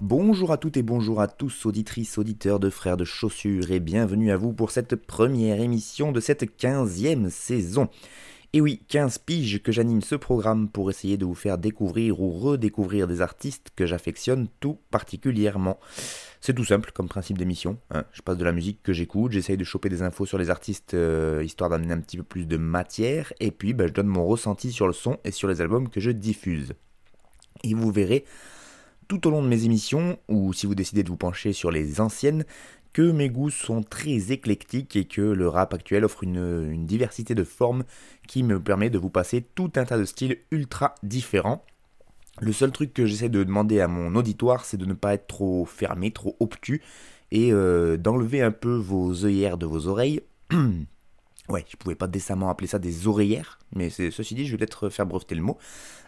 Bonjour à toutes et bonjour à tous, auditrices, auditeurs de Frères de Chaussures, et bienvenue à vous pour cette première émission de cette 15e saison. Et oui, 15 piges que j'anime ce programme pour essayer de vous faire découvrir ou redécouvrir des artistes que j'affectionne tout particulièrement. C'est tout simple comme principe d'émission. hein. Je passe de la musique que j'écoute, j'essaye de choper des infos sur les artistes euh, histoire d'amener un petit peu plus de matière, et puis bah, je donne mon ressenti sur le son et sur les albums que je diffuse. Et vous verrez tout au long de mes émissions, ou si vous décidez de vous pencher sur les anciennes, que mes goûts sont très éclectiques et que le rap actuel offre une, une diversité de formes qui me permet de vous passer tout un tas de styles ultra différents. Le seul truc que j'essaie de demander à mon auditoire, c'est de ne pas être trop fermé, trop obtus, et euh, d'enlever un peu vos œillères de vos oreilles. ouais, je pouvais pas décemment appeler ça des oreillères, mais ceci dit, je vais peut-être faire breveter le mot.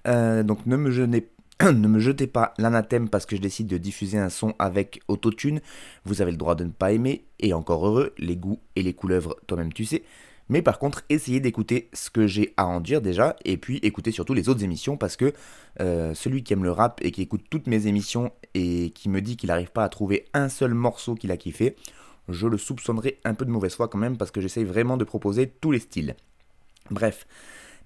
Euh, donc ne me, ne me jetez pas l'anathème parce que je décide de diffuser un son avec autotune. Vous avez le droit de ne pas aimer, et encore heureux, les goûts et les couleuvres, toi-même tu sais. Mais par contre, essayez d'écouter ce que j'ai à en dire déjà, et puis écoutez surtout les autres émissions parce que euh, celui qui aime le rap et qui écoute toutes mes émissions et qui me dit qu'il n'arrive pas à trouver un seul morceau qu'il a kiffé, je le soupçonnerai un peu de mauvaise foi quand même parce que j'essaye vraiment de proposer tous les styles. Bref,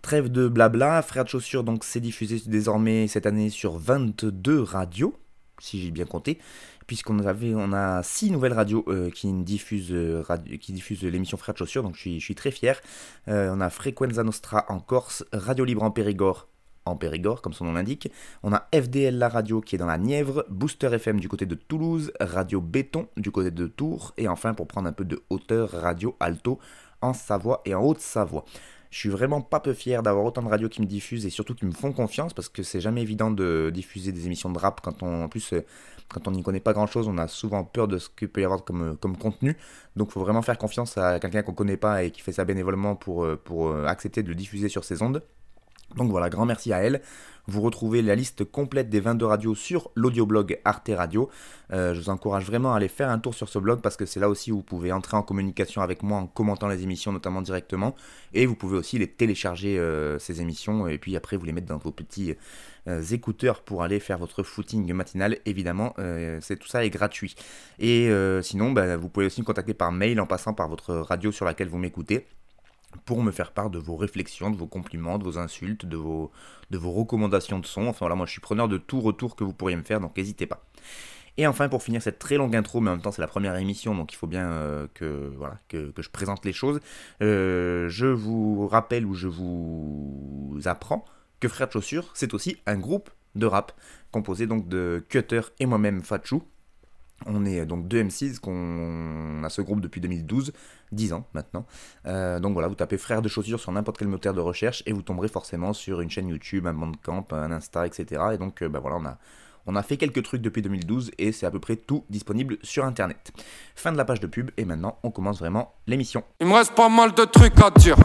trêve de blabla, Frère de chaussures donc c'est diffusé désormais cette année sur 22 radios, si j'ai bien compté, puisqu'on avait on a 6 nouvelles radios euh, qui diffusent euh, qui diffusent l'émission Frère de chaussures, donc je suis, je suis très fier. Euh, on a Frequenza Nostra en Corse, Radio Libre en Périgord, en Périgord, comme son nom l'indique. On a FDL La Radio qui est dans la Nièvre, Booster FM du côté de Toulouse, Radio Béton du côté de Tours, et enfin, pour prendre un peu de hauteur, Radio Alto en Savoie et en Haute-Savoie. Je suis vraiment pas peu fier d'avoir autant de radios qui me diffusent et surtout qui me font confiance parce que c'est jamais évident de diffuser des émissions de rap quand on, en plus, quand on n'y connaît pas grand chose, on a souvent peur de ce qu'il peut y avoir comme, euh, contenu. Donc il faut vraiment faire confiance à quelqu'un qu'on connaît pas et qui fait ça bénévolement pour, euh, pour euh, accepter de le diffuser sur ses ondes. Donc voilà, grand merci à elle. Vous retrouvez la liste complète des 22 radios sur l'audioblog Arte Radio. Euh, je vous encourage vraiment à aller faire un tour sur ce blog parce que c'est là aussi où vous pouvez entrer en communication avec moi en commentant les émissions, notamment directement. Et vous pouvez aussi les télécharger, euh, ces émissions, et puis après vous les mettre dans vos petits euh, écouteurs pour aller faire votre footing matinal. Évidemment, c'est tout ça est gratuit. Et sinon, bah, vous pouvez aussi me contacter par mail en passant par votre radio sur laquelle vous m'écoutez pour me faire part de vos réflexions, de vos compliments, de vos insultes, de vos, recommandations de son. Enfin voilà, moi je suis preneur de tout retour que vous pourriez me faire, donc n'hésitez pas. Et enfin, pour finir cette très longue intro, mais en même temps c'est la première émission, donc il faut bien euh, que, voilà, que, je présente les choses, euh, je vous rappelle ou je vous apprends que Frère de Chaussures, c'est aussi un groupe de rap, composé donc de Cutter et moi-même Fatchou. On est donc deux M6 qu'on a ce groupe depuis 2012, 10 ans maintenant. Euh, donc voilà, vous tapez frère de chaussures sur n'importe quel moteur de recherche et vous tomberez forcément sur une chaîne YouTube, un Bandcamp, un Insta, etc. Et donc euh, bah voilà, on a, on a fait quelques trucs depuis 2012 et c'est à peu près tout disponible sur Internet. Fin de la page de pub et maintenant on commence vraiment l'émission. Il me reste pas mal de trucs à dire.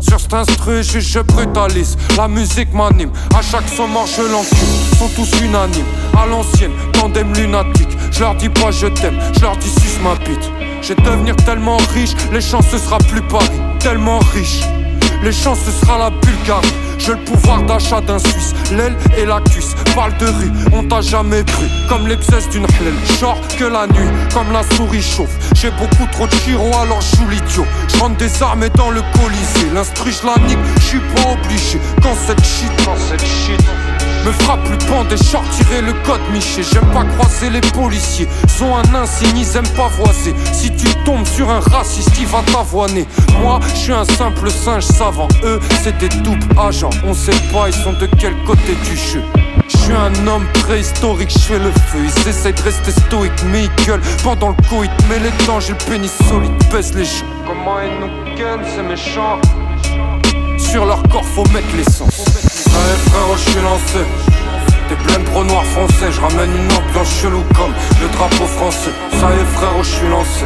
Sur cet instru, je, brutalise. La musique m'anime. À chaque son mort, je l'encule. Sont tous unanimes. À l'ancienne, tandem lunatique. Je leur dis pas je t'aime, je leur dis suce ma bite. Je vais devenir tellement riche, les chances ce sera plus Paris. Tellement riche. Les chances ce sera la Bulgarie. J'ai le pouvoir d'achat d'un Suisse, l'aile et la cuisse. Parle de rue, on t'a jamais cru. Comme l'abscesse d'une hlèle, genre que la nuit, comme la souris chauffe. J'ai beaucoup trop de chiro, alors je joue l'idiot. Je des armes dans le colisée. L'instru, je la nique, je suis pas obligé. Quand cette shit, quand cette shit. Me frappe plus pan des shorts, tirer le code Miché. J'aime pas croiser les policiers. Sont un insigne, ils aiment pas voiser. Si tu tombes sur un raciste, il va t'avoiner. Moi, je suis un simple singe savant. Eux, c'est des doubles agents. On sait pas, ils sont de quel côté du jeu. Je suis un homme préhistorique, je fais le feu. Ils essayent de rester stoïques, mais ils gueulent pendant le coït. Mais les temps, j'ai le pénis solide, baisse les gens. Comment ils nous gueulent, c'est méchant. Sur leur corps, faut mettre l'essence. Allez frérot, je suis lancé. T'es plein noir français, je ramène une ambiance chelou comme le drapeau français. Ça y est frérot, je suis lancé.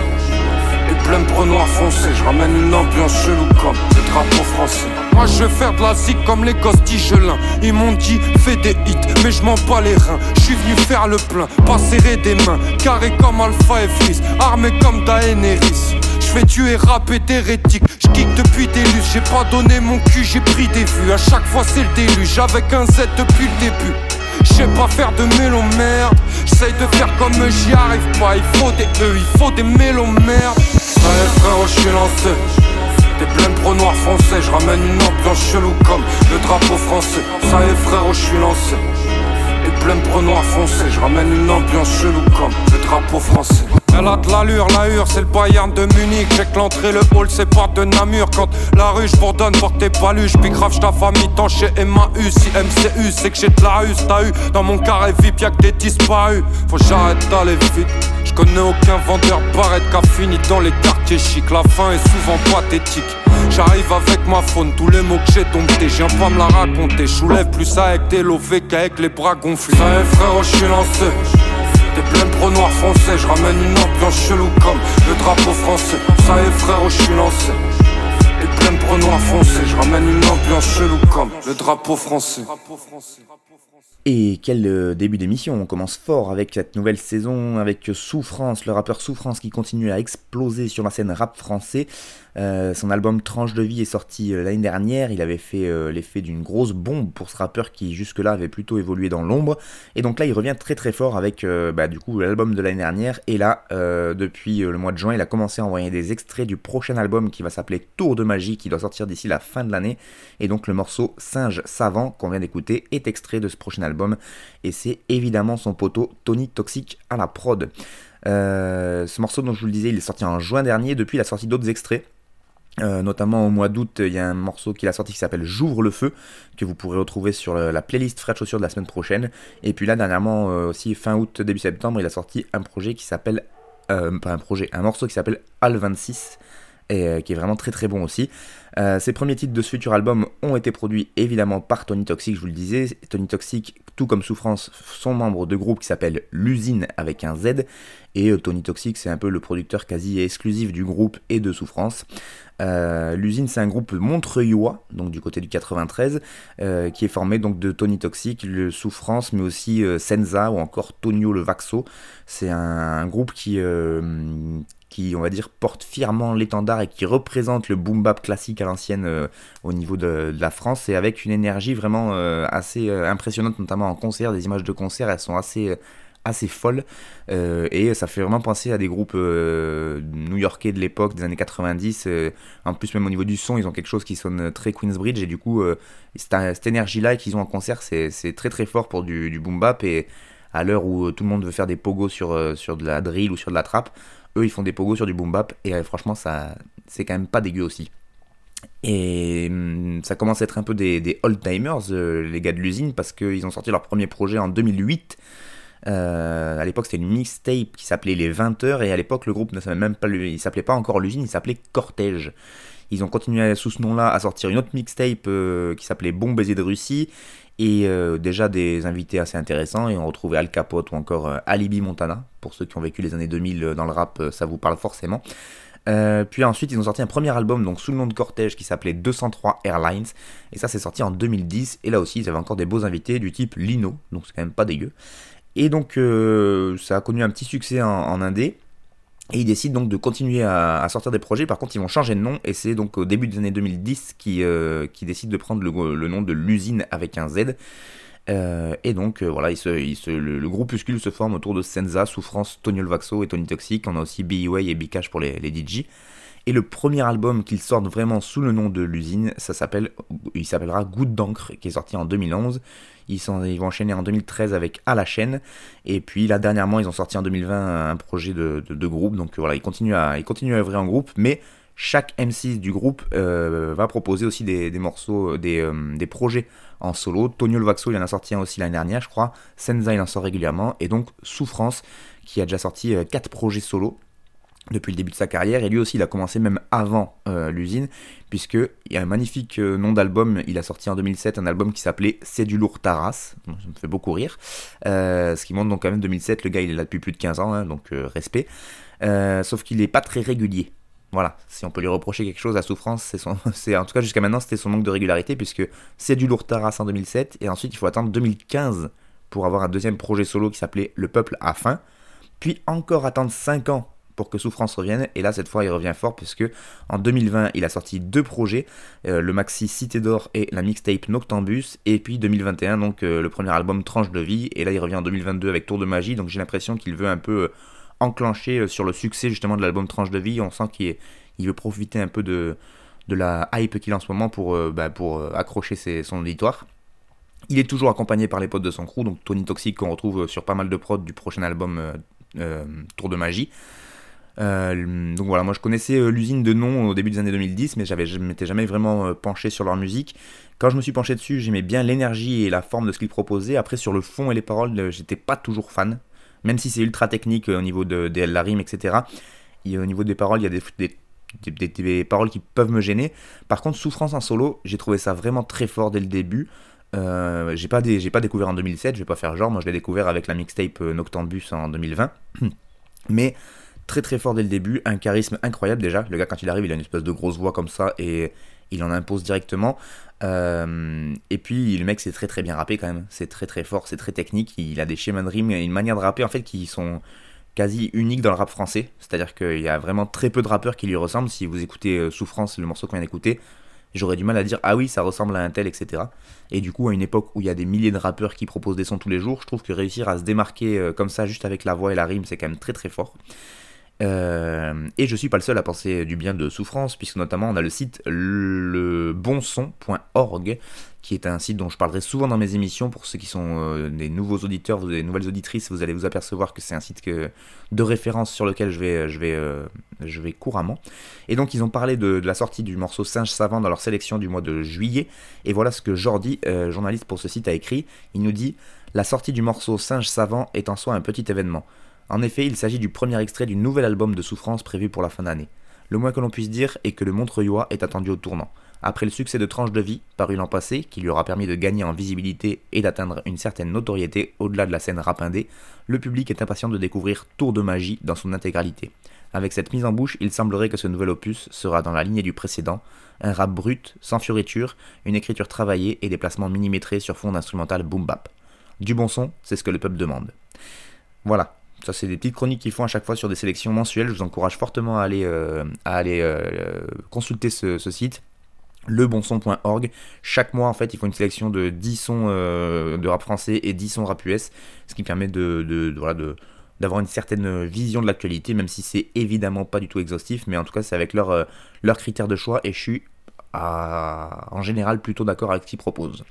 T'es plein noir foncé, je ramène une ambiance chelou comme le drapeau français. Moi je vais faire de la zik comme les gosses d'Igelin Ils m'ont dit fais des hits mais je m'en bats les reins Je suis venu faire le plein, pas serrer des mains Carré comme Alpha et Freeze, armé comme Daenerys je fais tuer rap et hérétique, je kick depuis des j'ai pas donné mon cul, j'ai pris des vues, à chaque fois c'est le déluge, avec un Z depuis le début. Je sais pas faire de mélomère, j'essaye de faire comme j'y arrive pas, il faut des E, il faut des mélomères. Allez frérot, je suis lancé. T'es plein pro noir français, je ramène une ambiance chelou comme le drapeau français. Ça y est frérot, je suis lancé. T'es plein pro noir foncé, je ramène une ambiance chelou comme le drapeau français. Elle a de l'allure, la hure, c'est le Bayern de Munich. J'ai que l'entrée, le hall, c'est pas de Namur. Quand la rue, j'bourdonne, porte tes paluches. Puis grave, ta famille, tant chez MAU. Si MCU, c'est que j'ai de la ruse, t'as eu. Dans mon carré VIP, y'a que des disparus. Faut j'arrête d'aller vite. J'connais aucun vendeur barrette qu'a fini dans les quartiers chics. La fin est souvent pathétique. J'arrive avec ma faune, tous les mots que j'ai domptés, je viens pas me la raconter. J'soulève plus avec des lovés qu'avec les bras gonflés. Ça est, frérot, j'suis lancé. T'es plein de pro noir français, je ramène une ambiance chelou comme le drapeau français. Ça est, frérot, j'suis lancé. T'es plein de pro noir français, je ramène une ambiance chelou comme le drapeau français. Et quel euh, début d'émission, on commence fort avec cette nouvelle saison, avec Souffrance, le rappeur Souffrance qui continue à exploser sur la scène rap français. Euh, son album Tranche de vie est sorti euh, l'année dernière, il avait fait l'effet d'une grosse bombe pour ce rappeur qui jusque-là avait plutôt évolué dans l'ombre. Et donc là il revient très très fort avec bah, du coup l'album de l'année dernière. Et là, depuis le mois de juin, il a commencé à envoyer des extraits du prochain album qui va s'appeler Tour de magie, qui doit sortir d'ici la fin de l'année. Et donc le morceau Singe Savant qu'on vient d'écouter est extrait de ce prochain album et c'est évidemment son poteau Tony Toxic à la prod. Euh, ce morceau dont je vous le disais, il est sorti en juin dernier, depuis il a sorti d'autres extraits. Euh, notamment au mois d'août, il y a un morceau qu'il a sorti qui s'appelle J'ouvre le feu, que vous pourrez retrouver sur la playlist Frais de chaussures de la semaine prochaine. Et puis là, dernièrement, euh, aussi fin août, début septembre, il a sorti un projet qui s'appelle. un projet, un morceau qui s'appelle Al 26, et qui est vraiment très très bon aussi. Euh, ses premiers titres de ce futur album ont été produits évidemment par Tony Toxic, je vous le disais. Tony Toxic, tout comme Souffrance, sont membres de groupe qui s'appelle L'usine avec un Z. Et euh, Tony Toxic, c'est un peu le producteur quasi exclusif du groupe et de Souffrance. Euh, L'usine, c'est un groupe montreuillois, donc du côté du 93, qui est formé donc de Tony Toxic, le Souffrance, mais aussi Senza ou encore Tonio le Vaxo. C'est un, groupe qui, qui, on va dire, porte fièrement l'étendard et qui représente le boom bap classique à l'ancienne euh, au niveau de, la France et avec une énergie vraiment euh, assez euh, impressionnante, notamment en concert. Des images de concert, elles sont assez assez folles et ça fait vraiment penser à des groupes new-yorkais de l'époque des années 90 en plus même au niveau du son ils ont quelque chose qui sonne très Queensbridge et du coup cette, énergie là qu'ils ont en concert c'est très très fort pour du, du boom bap et à l'heure où tout le monde veut faire des pogos sur, sur de la drill ou sur de la trappe eux, ils font des pogos sur du boom bap et euh, franchement, ça, c'est quand même pas dégueu aussi. Et hum, ça commence à être un peu des, old-timers, euh, les gars de l'usine, parce qu'ils ont sorti leur premier projet en 2008. Euh, à l'époque, c'était une mixtape qui s'appelait Les 20 heures, et à l'époque, le groupe ne s'appelait même pas, il s'appelait pas encore l'usine, il s'appelait Cortège. Ils ont continué sous ce nom-là à sortir une autre mixtape qui s'appelait Bon baiser de Russie, et euh, déjà des invités assez intéressants. Et on retrouvait Al Capote ou encore euh, Alibi Montana. Pour ceux qui ont vécu les années 2000 euh, dans le rap, ça vous parle forcément. puis ensuite, ils ont sorti un premier album donc sous le nom de Cortège qui s'appelait 203 Airlines. Et ça, c'est sorti en 2010. Et là aussi, ils avaient encore des beaux invités du type Lino. Donc c'est quand même pas dégueu. Et donc, ça a connu un petit succès en, en. Et ils décident donc de continuer à, sortir des projets. Par contre, ils vont changer de nom. Et c'est donc au début des années 2010 qu'ils euh, décident de prendre le, nom de l'usine avec un Z. Euh, et donc, euh, voilà, le, groupuscule se forme autour de Senza, Souffrance, Tony Olvaxo et Tony Toxic. On a aussi B.E.Way et Bcash pour les, les DJ. Et le premier album qu'ils sortent vraiment sous le nom de l'usine, ça s'appelle, il s'appellera Goutte d'encre, qui est sorti en 2011. Ils, vont enchaîner en 2013 avec À la chaîne. Et puis là, dernièrement, ils ont sorti en 2020 un projet de, groupe. Donc voilà, ils continuent, à, ils continuent à œuvrer en groupe. Mais chaque M6 du groupe euh, va proposer aussi des, morceaux, des, euh, des, projets en solo. Tonio Vaxo, il en a sorti un aussi l'année dernière, je crois. Senza, il en sort régulièrement. Et donc Souffrance, qui a déjà sorti 4 euh, projets solo. Depuis le début de sa carrière. Et lui aussi, il a commencé même avant l'usine, puisqu'il y a un magnifique nom d'album. Il a sorti en 2007 un album qui s'appelait C'est du lourd Taras. Ça me fait beaucoup rire. ce qui montre donc quand même 2007. Le gars, il est là depuis plus de 15 ans, hein, donc respect. sauf qu'il n'est pas très régulier. Voilà, si on peut lui reprocher quelque chose à Souffrance, c'est son, c'est en tout cas jusqu'à maintenant c'était son manque de régularité puisque c'est du lourd Taras en 2007 et ensuite il faut attendre 2015 pour avoir un deuxième projet solo qui s'appelait Le Peuple à fin, puis encore attendre 5 ans pour que Souffrance revienne et là cette fois il revient fort puisque en 2020 il a sorti deux projets, euh, le maxi Cité d'Or et la mixtape Noctambus et puis 2021 donc euh, le premier album Tranche de vie et là il revient en 2022 avec Tour de magie donc j'ai l'impression qu'il veut un peu euh, enclenché euh, sur le succès justement de l'album Tranche de vie. On sent qu'il veut profiter un peu de, de la hype qu'il a en ce moment pour, bah, pour accrocher son auditoire. Il est toujours accompagné par les potes de son crew, donc Tony Toxic qu'on retrouve sur pas mal de prods du prochain album Tour de Magie. Donc voilà, moi je connaissais l'usine de nom au début des années 2010, mais j'avais, je m'étais jamais vraiment penché sur leur musique. Quand je me suis penché dessus, j'aimais bien l'énergie et la forme de ce qu'ils proposaient. Après, sur le fond et les paroles, j'étais pas toujours fan même si c'est ultra technique euh, au niveau de, la rime, etc. au niveau des paroles, il y a des, paroles qui peuvent me gêner. Par contre, Souffrance en solo, j'ai trouvé ça vraiment très fort dès le début. Euh, j'ai pas, pas découvert en 2007, je vais pas faire genre, moi je l'ai découvert avec la mixtape euh, Noctambus en 2020. Mais très très fort dès le début, un charisme incroyable déjà. Le gars quand il arrive, il a une espèce de grosse voix comme ça et il en impose directement. Euh, et puis le mec c'est très très bien rappé quand même, c'est très très fort, c'est très technique, il a des schémas de rime une manière de rapper en fait qui sont quasi uniques dans le rap français, c'est-à-dire qu'il y a vraiment très peu de rappeurs qui lui ressemblent, si vous écoutez euh, Souffrance, le morceau qu'on vient d'écouter, j'aurais du mal à dire ah oui ça ressemble à un tel etc. Et du coup à une époque où il y a des milliers de rappeurs qui proposent des sons tous les jours, je trouve que réussir à se démarquer euh, comme ça juste avec la voix et la rime c'est quand même très très fort. Euh, et je suis pas le seul à penser du bien de Souffrance, puisque notamment on a le site lebonson.org, qui est un site dont je parlerai souvent dans mes émissions. Pour ceux qui sont euh, des nouveaux auditeurs, des nouvelles auditrices, vous allez vous apercevoir que c'est un site de référence sur lequel je vais, je, vais, euh, je vais couramment. Et donc ils ont parlé de, la sortie du morceau Singe Savant dans leur sélection du mois de juillet. Et voilà ce que Jordi, journaliste pour ce site, a écrit. Il nous dit La sortie du morceau Singe Savant est en soi un petit événement. En effet, il s'agit du premier extrait du nouvel album de Souffrance prévu pour la fin d'année. Le moins que l'on puisse dire est que le Montreuillois est attendu au tournant. Après le succès de Tranche de vie, paru l'an passé, qui lui aura permis de gagner en visibilité et d'atteindre une certaine notoriété au-delà de la scène rapindée, le public est impatient de découvrir Tour de magie dans son intégralité. Avec cette mise en bouche, il semblerait que ce nouvel opus sera dans la lignée du précédent, un rap brut, sans fioriture, une écriture travaillée et des placements millimétrés sur fond d'instrumental boom bap. Du bon son, c'est ce que le peuple demande. Voilà, ça, c'est des petites chroniques qu'ils font à chaque fois sur des sélections mensuelles. Je vous encourage fortement à aller, euh, euh, consulter ce, site lebonson.org. Chaque mois, en fait, ils font une sélection de 10 sons euh, de rap français et 10 sons rap US, ce qui permet de, d'avoir une certaine vision de l'actualité, même si c'est évidemment pas du tout exhaustif, mais en tout cas, c'est avec leurs leur critères de choix et je suis en général plutôt d'accord avec ce qu'ils proposent.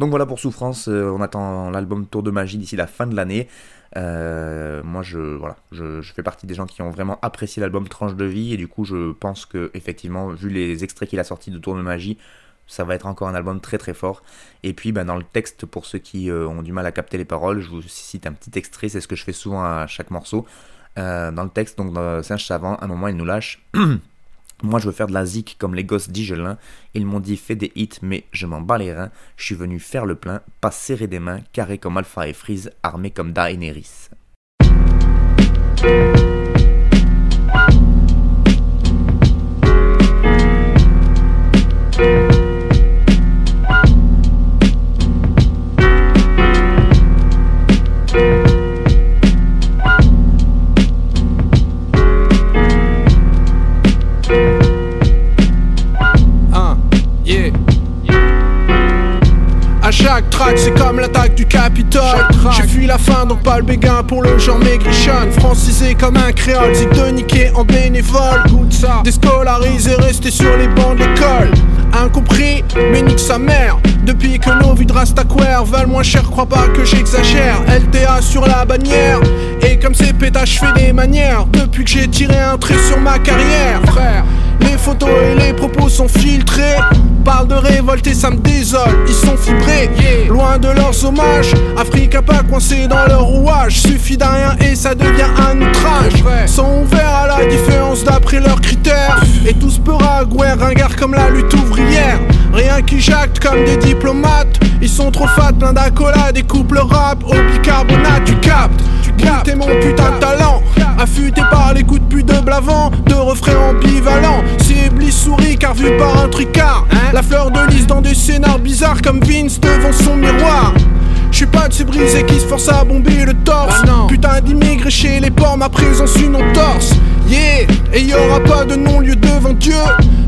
Donc voilà pour Souffrance, on attend l'album Tour de Magie d'ici la fin de l'année. Euh, moi, je, voilà, je, fais partie des gens qui ont vraiment apprécié l'album Tranche de vie et du coup, je pense que effectivement, vu les extraits qu'il a sortis de Tour de Magie, ça va être encore un album très très fort. Et puis, ben, dans le texte, pour ceux qui euh, ont du mal à capter les paroles, je vous cite un petit extrait, c'est ce que je fais souvent à chaque morceau. Euh, dans le texte, donc dans Singe Savant, à un moment, il nous lâche. Moi, je veux faire de la zik comme les gosses d'Igelin. Ils m'ont dit fais des hits, mais je m'en bats les reins. Je suis venu faire le plein, pas serrer des mains, carré comme Alpha et Freeze, armé comme Daenerys. Comme l'attaque du Capitole. J'ai fui la fin, donc pas le béguin pour le genre maigrichonne. Francisé comme un créole, c'est de niquer en bénévole. Déscolarisé, resté sur les bancs de l'école. Incompris, mais nique sa mère. Depuis que nos vies de Rastaquaire valent moins cher, crois pas que j'exagère. LTA sur la bannière. Et comme c'est pétage, je fais des manières. Depuis que j'ai tiré un trait sur ma carrière, frère. Les photos et les propos sont filtrés. Parle de révolte et ça me désole, ils sont fibrés. Loin de leurs hommages, Afrique a pas coincé dans leur rouage. Suffit d'un rien et ça devient un outrage. Sont ouverts à la différence d'après leurs critères. Et tous peur à ringard comme la lutte ouvrière. Rien qui jacte comme des diplomates. Ils sont trop fat, plein d'accolades, des couples rap au bicarbonate. Tu captes, tu captes, mon putain de talent. Affûté par les coups de pute de Blavant, ambivalents. C'est Bliss souris car vu par un tricard. La fleur de lys dans des scénars bizarres comme Vince devant son miroir. Je suis pas de ces brisés qui se forcent à bomber le torse. Bah putain d'immigrés chez les ports, ma présence une torse. Yeah, et y aura pas de non-lieu devant Dieu.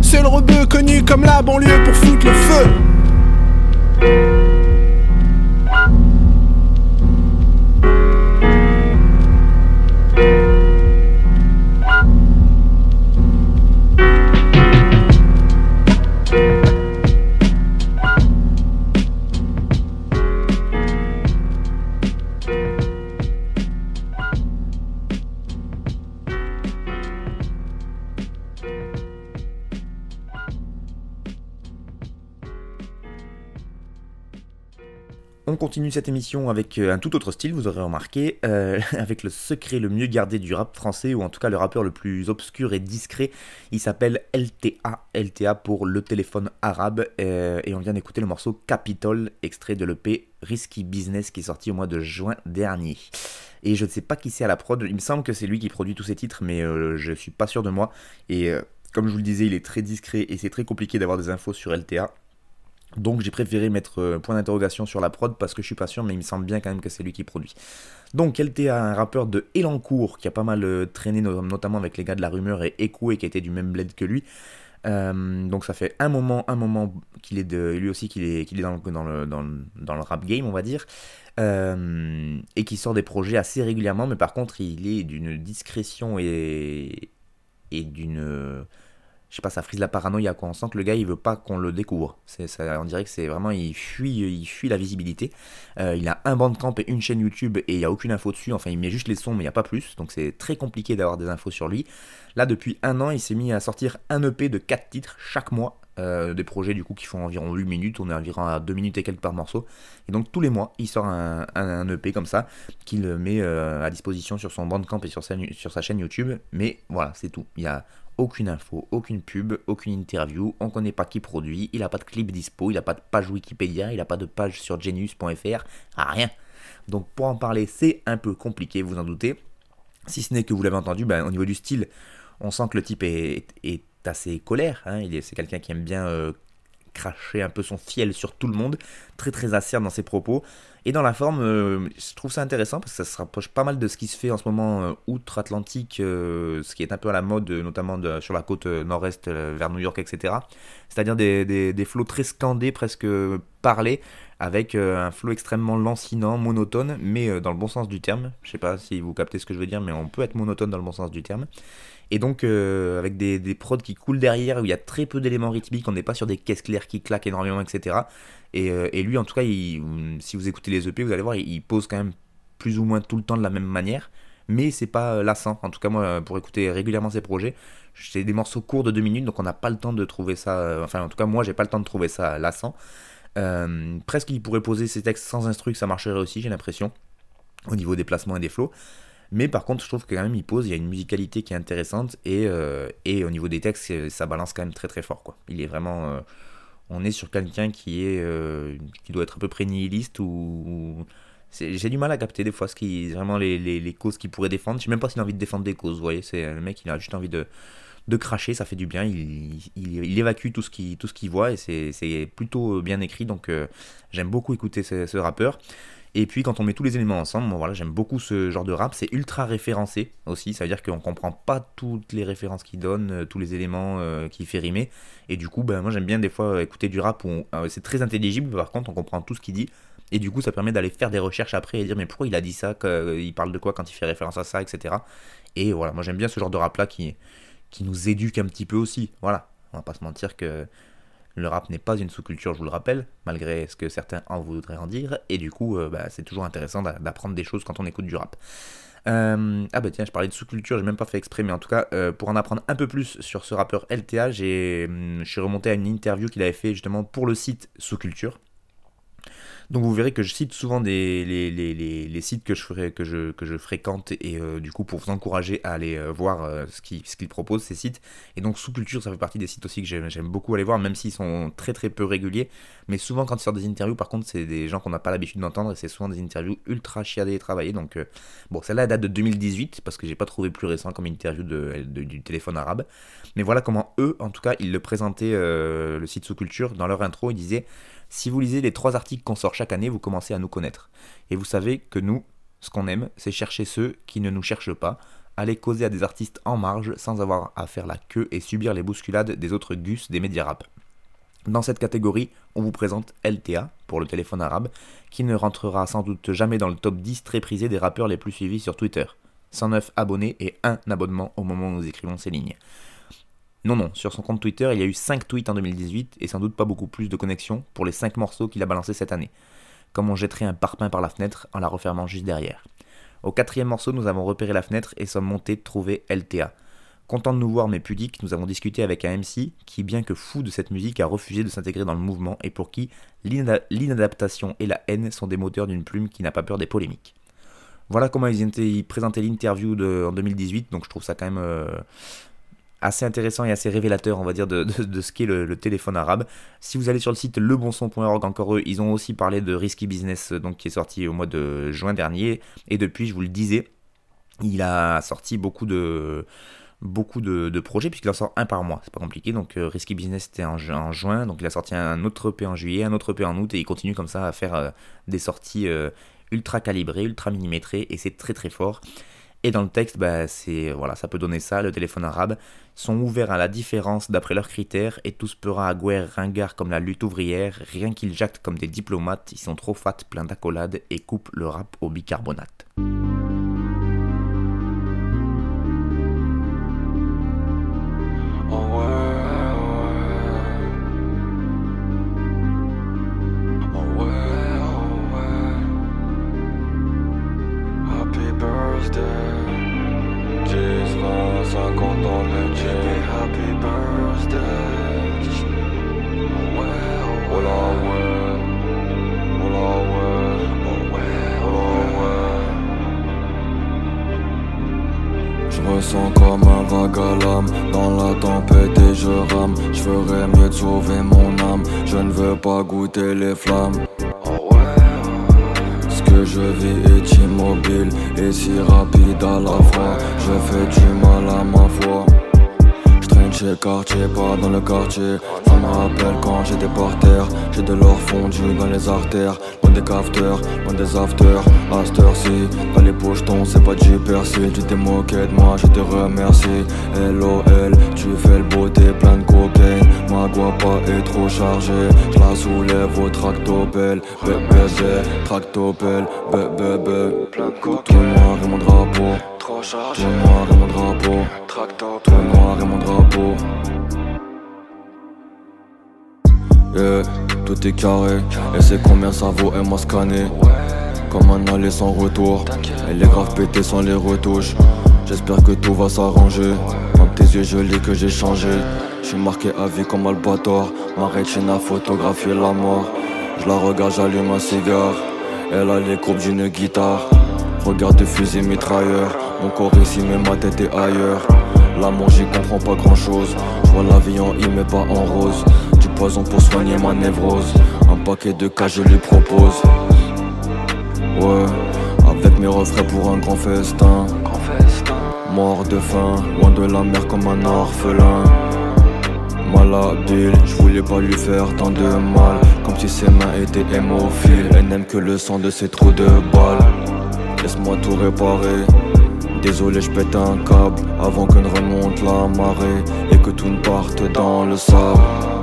C'est le rebeu connu comme la banlieue pour foutre le feu. Continue cette émission avec euh, un tout autre style, vous aurez remarqué, euh, avec le secret le mieux gardé du rap français, ou en tout cas le rappeur le plus obscur et discret. Il s'appelle LTA, LTA pour le téléphone arabe, euh, et on vient d'écouter le morceau Capitol, extrait de l'EP Risky Business qui est sorti au mois de juin dernier. Et je ne sais pas qui c'est à la prod, il me semble que c'est lui qui produit tous ces titres, mais je suis pas sûr de moi. Et comme je vous le disais, il est très discret et c'est très compliqué d'avoir des infos sur LTA. Donc j'ai préféré mettre euh, point d'interrogation sur la prod parce que je suis pas sûr, mais il me semble bien quand même que c'est lui qui produit. Donc LTA, un rappeur de Elancourt qui a pas mal euh, traîné notamment avec les gars de la rumeur et et qui était du même bled que lui. Euh, donc ça fait un moment, un moment qu'il est de, lui aussi qu'il est, qu'il est dans, le, dans, le, rap game, on va dire, et qui sort des projets assez régulièrement, mais par contre il est d'une discrétion et, et d'une je sais pas, ça frise la paranoïa quoi. On sent que le gars il veut pas qu'on le découvre. C'est, ça, on dirait que c'est vraiment il fuit, il fuit la visibilité. Euh, il a un bandcamp et une chaîne YouTube et il y a aucune info dessus. Enfin, il met juste les sons mais il n'y a pas plus. Donc c'est très compliqué d'avoir des infos sur lui. Là, depuis un an, il s'est mis à sortir un EP de 4 titres chaque mois. Euh, des projets du coup qui font environ 8 minutes, on est environ à 2 minutes et quelques par morceau. Et donc tous les mois, il sort un, EP comme ça, qu'il met euh, à disposition sur son bandcamp et sur sa, sur sa chaîne YouTube. Mais voilà, c'est tout. Il y a aucune info, aucune pub, aucune interview, on connaît pas qui produit, il a pas de clip dispo, il a pas de page Wikipédia, il a pas de page sur genius.fr, rien. Donc pour en parler, c'est un peu compliqué, vous en doutez. Si ce n'est que vous l'avez entendu, ben, au niveau du style, on sent que le type est, assez colère. Hein. c'est quelqu'un qui aime bien euh, cracher un peu son fiel sur tout le monde, très très acerbe dans ses propos. Et dans la forme, euh, je trouve ça intéressant parce que ça se rapproche pas mal de ce qui se fait en ce moment euh, outre-Atlantique, euh, ce qui est un peu à la mode, notamment sur la côte nord-est vers New York, etc. C'est-à-dire des, des, flots très scandés, presque parlés, avec un flow extrêmement lancinant, monotone, mais dans le bon sens du terme. Je sais pas si vous captez ce que je veux dire, mais on peut être monotone dans le bon sens du terme. Et donc, avec des, prods qui coulent derrière, où il y a très peu d'éléments rythmiques, on n'est pas sur des caisses claires qui claquent énormément, etc. Euh, et, lui, en tout cas, si vous écoutez les EP, vous allez voir, il, pose quand même plus ou moins tout le temps de la même manière. Mais c'est pas lassant. En tout cas, moi, pour écouter régulièrement ses projets, c'est des morceaux courts de 2 minutes, donc on n'a pas le temps de trouver ça. Euh, enfin, en tout cas, moi, j'ai pas le temps de trouver ça lassant. Euh, presque, il pourrait poser ses textes sans instru, ça marcherait aussi, j'ai l'impression, au niveau des placements et des flots. Mais par contre, je trouve que quand même, il pose, il y a une musicalité qui est intéressante, et, et au niveau des textes, ça balance quand même très très fort. Il est vraiment on est sur quelqu'un qui euh, qui doit être à peu près nihiliste ou, j'ai du mal à capter des fois ce qui vraiment les, causes qu'il pourrait défendre. Je sais même pas s'il a envie de défendre des causes. Vous voyez, c'est le mec il a juste envie de, de cracher, ça fait du bien. Il, il, évacue tout ce qu'il voit et c'est plutôt bien écrit. Donc euh, j'aime beaucoup écouter ce rappeur. Et puis quand on met tous les éléments ensemble, voilà, j'aime beaucoup ce genre de rap. C'est ultra référencé aussi, ça veut dire qu'on comprend pas toutes les références qu'il donne, euh, tous les éléments euh, qu'il fait rimer. Et du coup, ben, moi j'aime bien des fois écouter du rap où euh, c'est très intelligible, par contre on comprend tout ce qu'il dit. Et du coup, ça permet d'aller faire des recherches après et dire mais pourquoi il a dit ça, il parle de quoi quand il fait référence à ça, etc. Et voilà, moi j'aime bien ce genre de rap là qui, qui nous éduque un petit peu aussi. Voilà, on va pas se mentir que Le rap n'est pas une sous-culture, je vous le rappelle, malgré ce que certains en voudraient en dire, et du coup, euh, bah, c'est toujours intéressant d'apprendre des choses quand on écoute du rap. Euh, ah bah tiens, je parlais de sous-culture, j'ai même pas fait exprès, mais en tout cas, euh, pour en apprendre un peu plus sur ce rappeur LTA, hum, je suis remonté à une interview qu'il avait fait justement pour le site Sous-Culture. Donc vous verrez que je cite souvent des, les, sites que je, que je, que je fréquente et euh, du coup pour vous encourager à aller euh, voir euh, ce qu'ils ce proposent ces sites. Et donc sous culture ça fait partie des sites aussi que j'aime beaucoup aller voir même s'ils sont très très peu réguliers. Mais souvent quand ils sortent des interviews par contre c'est des gens qu'on n'a pas l'habitude d'entendre et c'est souvent des interviews ultra chiadées et travaillées. Donc bon celle-là date de 2018 parce que j'ai pas trouvé plus récent comme interview de, du téléphone arabe. Mais voilà comment eux en tout cas ils le présentaient le site sous culture dans leur intro ils disaient si vous lisez les trois articles qu'on sort chaque année, vous commencez à nous connaître. Et vous savez que nous, ce qu'on aime, c'est chercher ceux qui ne nous cherchent pas, aller causer à des artistes en marge sans avoir à faire la queue et subir les bousculades des autres gus des médias rap. Dans cette catégorie, on vous présente LTA, pour le téléphone arabe, qui ne rentrera sans doute jamais dans le top 10 très prisé des rappeurs les plus suivis sur Twitter. 109 abonnés et 1 abonnement au moment où nous écrivons ces lignes. Non, non, sur son compte Twitter, il y a eu 5 tweets en 2018 et sans doute pas beaucoup plus de connexions pour les 5 morceaux qu'il a balancés cette année. Comme on jetterait un parpaing par la fenêtre en la refermant juste derrière. Au quatrième morceau, nous avons repéré la fenêtre et sommes montés trouver LTA. Content de nous voir mais pudique, nous avons discuté avec un MC qui, bien que fou de cette musique, a refusé de s'intégrer dans le mouvement et pour qui l'inadaptation et la haine sont des moteurs d'une plume qui n'a pas peur des polémiques. Voilà comment ils, présentaient l'interview en 2018, donc je trouve ça quand même euh, assez intéressant et assez révélateur, on va dire, de, ce qu'est le, téléphone arabe. Si vous allez sur le site lebonson.org, encore eux, ils ont aussi parlé de Risky Business, donc qui est sorti au mois de juin dernier. Et depuis, je vous le disais, il a sorti beaucoup de beaucoup de, projets puisqu'il en sort un par mois, c'est pas compliqué. Donc euh, Risky Business c'était en, juin, donc il a sorti un autre EP en juillet, un autre EP en août et il continue comme ça à faire euh, des sorties euh, ultra calibrées, ultra millimétrées et c'est très très fort. Et dans le texte, bah, c'est voilà, ça peut donner ça. Le téléphone arabe sont ouverts à la différence d'après leurs critères et tous pera à guerre ringard comme la lutte ouvrière. Rien qu'ils jactent comme des diplomates, ils sont trop fat, pleins d'accolades et coupent le rap au bicarbonate. Les flammes. Ce que je vis est immobile et si rapide à la fois. Je fais du mal à ma foi. Chez le quartier, pas dans le quartier. Ça me rappelle quand j'étais par terre. J'ai de l'or fondu dans les artères des cafteurs, loin des afters. À cette heure-ci, dans les pochetons, c'est pas du persil. Tu t'es moqué de moi, je te remercie. LOL, tu fais le beau, t'es plein de cocaïne. Ma pas est trop chargée. Je la soulève au tractopelle. Bébé, tractopelle, bébé. Tout noir et mon drapeau. Trop chargé. Tout noir et mon drapeau. Tout est carré. Et c'est combien ça vaut, elle m'a scanné. Comme un aller sans retour. Elle est grave pétée sans les retouches. J'espère que tout va s'arranger. Dans tes yeux, je lis que j'ai changé. Je suis marqué à vie comme Albator. Ma rétine a photographié la mort. Je la regarde, j'allume un cigare. Elle a les courbes d'une guitare. Regarde de fusil mitrailleur. Mon corps ici, mais ma tête est ailleurs. L'amour, j'y comprends pas grand chose. Je vois la vie en I, mais pas en rose poison pour soigner ma névrose. Un paquet de cas, je lui propose. Ouais, avec mes refrains pour un grand festin. Mort de faim, loin de la mer comme un orphelin. Malhabile, je voulais pas lui faire tant de mal. Comme si ses mains étaient hémophiles. Elle n'aime que le sang de ses trous de balles. Laisse-moi tout réparer. Désolé, je pète un câble avant que ne remonte la marée et que tout ne parte dans le sable.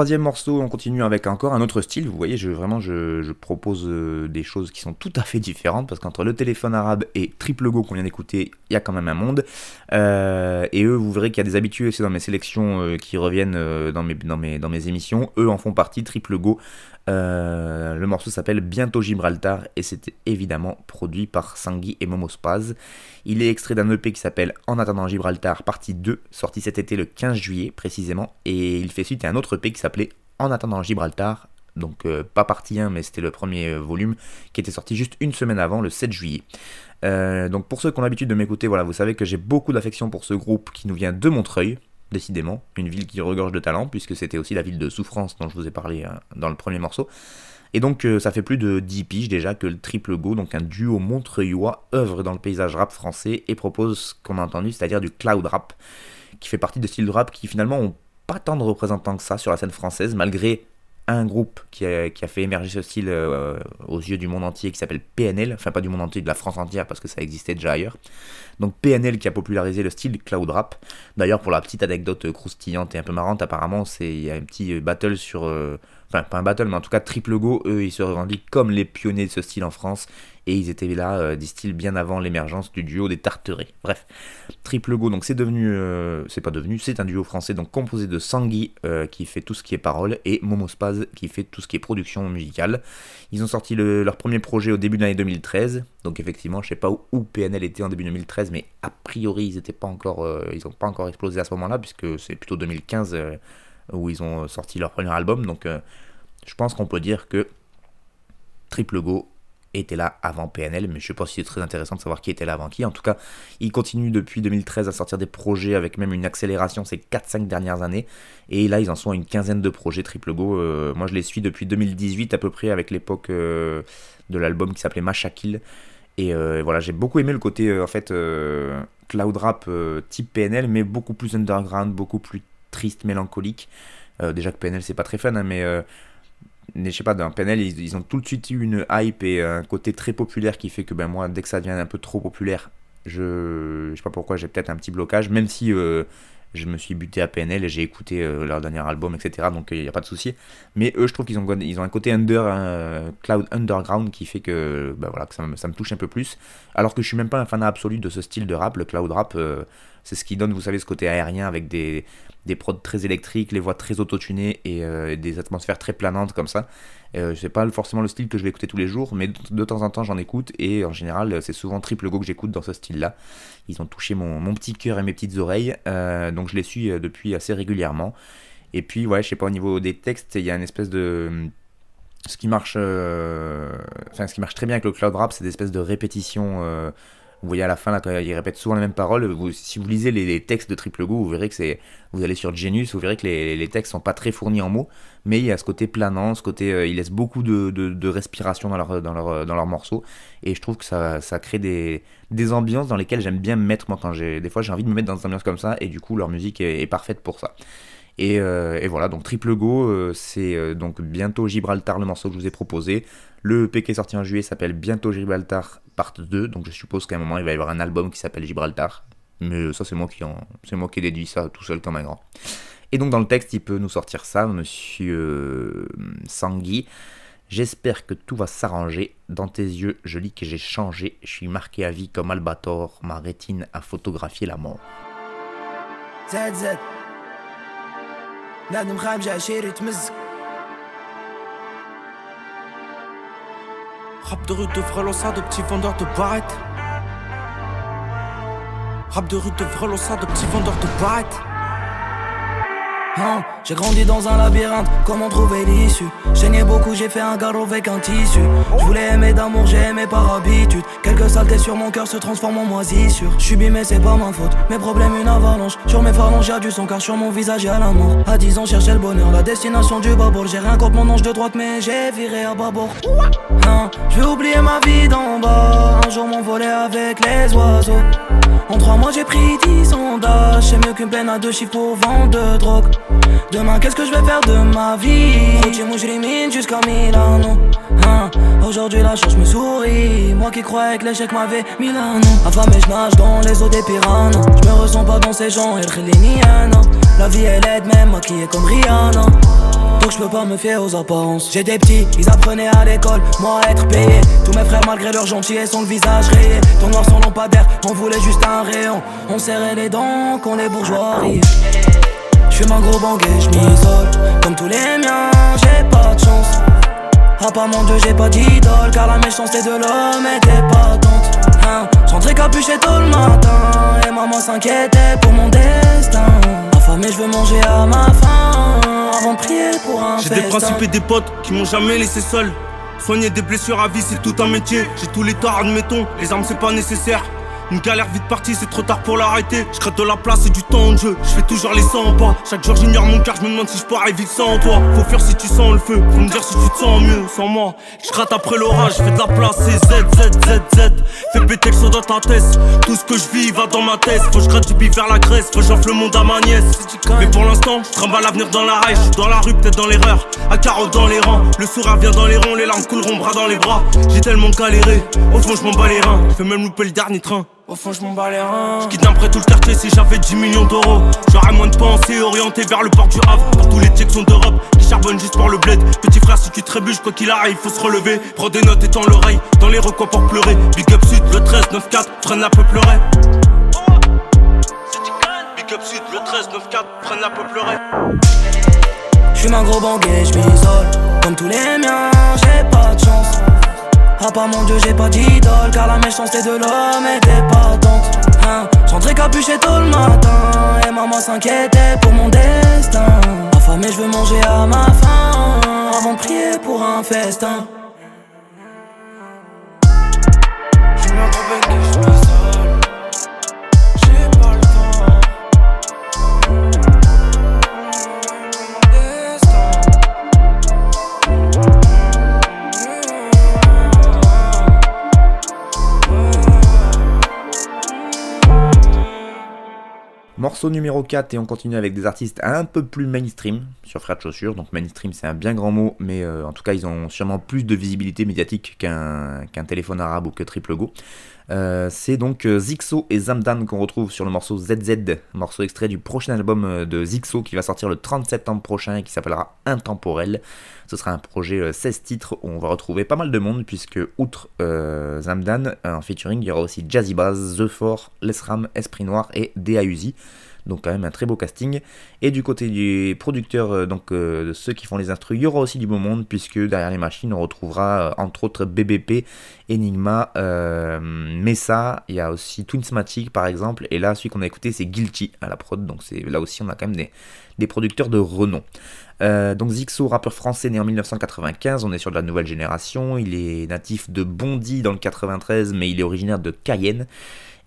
Troisième morceau, on continue avec encore un autre style. Vous voyez, je, vraiment, je, propose euh, des choses qui sont tout à fait différentes parce qu'entre le téléphone arabe et Triple Go qu'on vient d'écouter, il y a quand même un monde. Euh, et eux, vous verrez qu'il y a des habitués aussi dans mes sélections euh, qui reviennent dans, mes, dans, mes, dans mes émissions. Eux en font partie, Triple Go. Euh, le morceau s'appelle Bientôt Gibraltar et c'était évidemment produit par Sangui et Momo Spaz. Il est extrait d'un EP qui s'appelle En attendant Gibraltar partie 2, sorti cet été le 15 juillet précisément, et il fait suite à un autre EP qui s'appelait En attendant Gibraltar, donc euh, pas partie 1 mais c'était le premier euh, volume qui était sorti juste une semaine avant, le 7 juillet. Donc pour ceux qui ont l'habitude de m'écouter, voilà, vous savez que j'ai beaucoup d'affection pour ce groupe qui nous vient de Montreuil, décidément, une ville qui regorge de talent, puisque c'était aussi la ville de souffrance dont je vous ai parlé euh, dans le premier morceau. Et donc euh, ça fait plus de 10 piges déjà que le Triple Go, donc un duo montreuillois, œuvre dans le paysage rap français et propose ce qu'on a entendu, c'est-à-dire du cloud rap, qui fait partie de styles de rap qui finalement ont pas tant de représentants que ça sur la scène française, malgré un groupe qui a, fait émerger ce style euh, aux yeux du monde entier qui s'appelle PNL, enfin pas du monde entier, de la France entière parce que ça existait déjà ailleurs. Donc PNL qui a popularisé le style cloud rap. D'ailleurs pour la petite anecdote croustillante et un peu marrante, apparemment c'est il y a un petit euh, battle sur, euh, enfin pas un battle mais en tout cas Triple Go, eux ils se revendiquent comme les pionniers de ce style en France et ils étaient là, euh, disent-ils, bien avant l'émergence du duo des Tarterets. Bref, Triple Go, donc c'est devenu, euh, c'est pas devenu, c'est un duo français donc composé de Sangui euh, qui fait tout ce qui est parole et Momo Spaz qui fait tout ce qui est production musicale. Ils ont sorti le- leur premier projet au début de l'année 2013, donc effectivement, je sais pas où, PNL était en début 2013, mais a priori ils étaient pas encore, euh, ils ont pas encore explosé à ce moment-là puisque c'est plutôt 2015 euh, où ils ont sorti leur premier album, donc euh, je pense qu'on peut dire que Triple Go était là avant PNL, mais je sais pas si c'est très intéressant de savoir qui était là avant qui. En tout cas, il continue depuis 2013 à sortir des projets avec même une accélération ces 4-5 dernières années. Et là, ils en sont à une quinzaine de projets Triple Go. Euh, moi, je les suis depuis 2018 à peu près, avec l'époque euh, de l'album qui s'appelait Machakil. Et euh, voilà, j'ai beaucoup aimé le côté euh, en fait euh, cloud rap euh, type PNL, mais beaucoup plus underground, beaucoup plus triste, mélancolique. Euh, déjà que PNL c'est pas très fun, hein, mais euh, mais je sais pas, dans PNL, ils, ont tout de suite eu une hype et un côté très populaire qui fait que ben moi, dès que ça devient un peu trop populaire, je, je sais pas pourquoi, j'ai peut-être un petit blocage, même si euh, je me suis buté à PNL et j'ai écouté leur dernier album, etc. Donc il n'y a pas de souci. Mais eux, je trouve qu'ils ont, un côté under, un cloud underground qui fait que, ben voilà, ça, me, ça me touche un peu plus. Alors que je suis même pas un fan absolu de ce style de rap, le cloud rap. c'est ce qui donne, vous savez, ce côté aérien avec des, des prods très électriques, les voix très autotunées et euh, des atmosphères très planantes comme ça. Euh, c'est pas forcément le style que je vais écouter tous les jours, mais de, temps en temps j'en écoute et en général c'est souvent Triple Go que j'écoute dans ce style-là. Ils ont touché mon, petit cœur et mes petites oreilles, euh, donc je les suis euh, depuis assez régulièrement. Et puis ouais, je sais pas au niveau des textes, il y a une espèce de ce qui marche, enfin ce qui marche très bien avec le cloud rap, c'est des espèces de répétitions. Euh, vous voyez à la fin là quand ils répètent souvent les mêmes paroles. Si vous lisez les, textes de Triple Go, vous verrez que vous allez sur Genius, vous verrez que les, textes sont pas très fournis en mots, mais il y a ce côté planant, ce côté, euh, ils laissent beaucoup de, respiration dans dans dans leurs morceaux, et je trouve que ça, crée des, ambiances dans lesquelles j'aime bien me mettre moi quand j'ai, des fois j'ai envie de me mettre dans des ambiances comme ça, et du coup leur musique est, parfaite pour ça. Et, euh, voilà, donc Triple Go, euh, c'est euh, donc bientôt Gibraltar, le morceau que je vous ai proposé. Le EP qui est sorti en juillet s'appelle Bientôt Gibraltar Part 2, donc je suppose qu'à un moment il va y avoir un album qui s'appelle Gibraltar. Mais ça c'est moi qui en, c'est moi qui ai déduit ça tout seul comme un grand. Et donc dans le texte il peut nous sortir ça, monsieur euh, Sangui. J'espère que tout va s'arranger. Dans tes yeux, je lis que j'ai changé. Je suis marqué à vie comme Albator. Ma rétine a photographié la mort. ZZ, بنادم خايب جاي شيري تمزق Rap de rue de Vrelosa, de petits vendeurs de barrettes. Rap de rue de Vrelosa, de petits vendeurs de barrettes. Hein, j'ai grandi dans un labyrinthe, comment trouver l'issue? J'ai beaucoup, j'ai fait un garrot avec un tissu. Je voulais aimer d'amour, j'ai aimé par habitude. Quelques saletés sur mon cœur se transforment en moisissure Je suis bimé, c'est pas ma faute, mes problèmes une avalanche. Sur mes phalanges y'a du son car sur mon visage y'a la mort. À 10 ans cherchais le bonheur, la destination du babord J'ai rien contre mon ange de droite mais j'ai viré à bâbord hein, Je vais oublier ma vie d'en bas. Un jour m'envoler avec les oiseaux. En trois mois j'ai pris 10 sondages C'est mieux qu'une peine à deux chiffres pour vendre de drogue Demain qu'est-ce que je vais faire de ma vie? Je limite jusqu'à Milano hein Aujourd'hui la chance me sourit. Moi qui croyais que l'échec m'avait Milano Affamé je nage dans les eaux des piranhas Je me ressens pas dans ces gens et le La vie elle aide même maquillée comme Rihanna donc je peux pas me fier aux apparences. J'ai des petits, ils apprenaient à l'école, moi à être payé. Tous mes frères malgré leur gentillesse ont le visage rayé. Ton noir sans lampadaire, on voulait juste un rayon. On serrait les dents qu'on les bourgeois Je suis un gros banguet, je m'isole Comme tous les miens, j'ai pas de chance Ah pas mon dieu, j'ai pas d'idole Car la méchanceté de l'homme était patente hein J'rentrais capuché tôt le matin Et maman s'inquiétait pour mon destin je veux manger à ma faim avant de prier pour un J'ai des principes et des potes qui m'ont jamais laissé seul. Soigner des blessures à vie, c'est tout un métier. J'ai tous les torts, admettons. Les armes, c'est pas nécessaire. Une galère vite partie, c'est trop tard pour l'arrêter. Je crée de la place et du temps de jeu. Je fais toujours les 100 pas. Chaque jour j'ignore mon cœur, je me demande si je pourrais vivre sans toi. Faut faire si tu sens le feu. Faut me dire si tu te sens mieux sans moi. Je gratte après l'orage, fais de la place, c'est Z, Z, Z, Z. Fais péter le son dans ta tête. Tout ce que je vis va dans ma tête. Faut que je gratte du bif vers la Grèce. Faut que j'offre le monde à ma nièce. Mais pour l'instant, je trimballe l'avenir dans la. Je dans la rue, peut-être dans l'erreur. À carreau dans les rangs. Le sourire vient dans les ronds, les larmes couleront bras dans les bras. J'ai tellement galéré. Au fond, je m'en bats les reins. Je même louper le dernier train. Au fond, je m'en bats les reins. Près tout le quartier si j'avais 10 millions d'euros. J'aurais moins de pensées orienté vers le port du Havre. Pour tous les sont d'Europe qui charbonnent juste pour le bled. Petit frère, si tu trébuches, quoi qu'il arrive, faut se relever. Prends des notes et tends l'oreille dans les recoins pour pleurer. Big up Sud, le 13, 9, 4, freine la peu pleurer. Big up Sud, le 13, 9, 4, freine la peu pleurer. J'suis un gros banguet, j'm'isole. Comme tous les miens, j'ai pas de chance. Ah pas mon dieu j'ai pas d'idole Car la méchanceté de l'homme était patente hein J'entrais capuché tôt le matin Et maman s'inquiétait pour mon destin. Affamé je veux manger à ma faim Avant de prier pour un festin Morceau numéro 4 et on continue avec des artistes un peu plus mainstream sur Frère de Chaussures. Donc mainstream c'est un bien grand mot, mais euh, en tout cas ils ont sûrement plus de visibilité médiatique qu'un téléphone arabe ou que Triple Go. Euh, c'est donc euh, Zixo et Zamdan qu'on retrouve sur le morceau ZZ, morceau extrait du prochain album de Zixo qui va sortir le 30 septembre prochain et qui s'appellera Intemporel. Ce sera un projet 16 titres où on va retrouver pas mal de monde puisque outre Zamdan en featuring il y aura aussi Jazzy Baz, The Four, Lesram, Esprit Noir et DAUZI donc quand même un très beau casting. Et du côté du producteur, euh, donc euh, de ceux qui font les instrus, il y aura aussi du beau monde, puisque derrière les machines, on retrouvera euh, entre autres BBP, Enigma, Mesa, il y a aussi Twinsmatic par exemple, et là celui qu'on a écouté c'est Guilty à la prod, donc c'est là aussi on a quand même des, des producteurs de renom. Donc Zixo, rappeur français né en 1995, on est sur de la nouvelle génération, il est natif de Bondy dans le 93, mais il est originaire de Cayenne.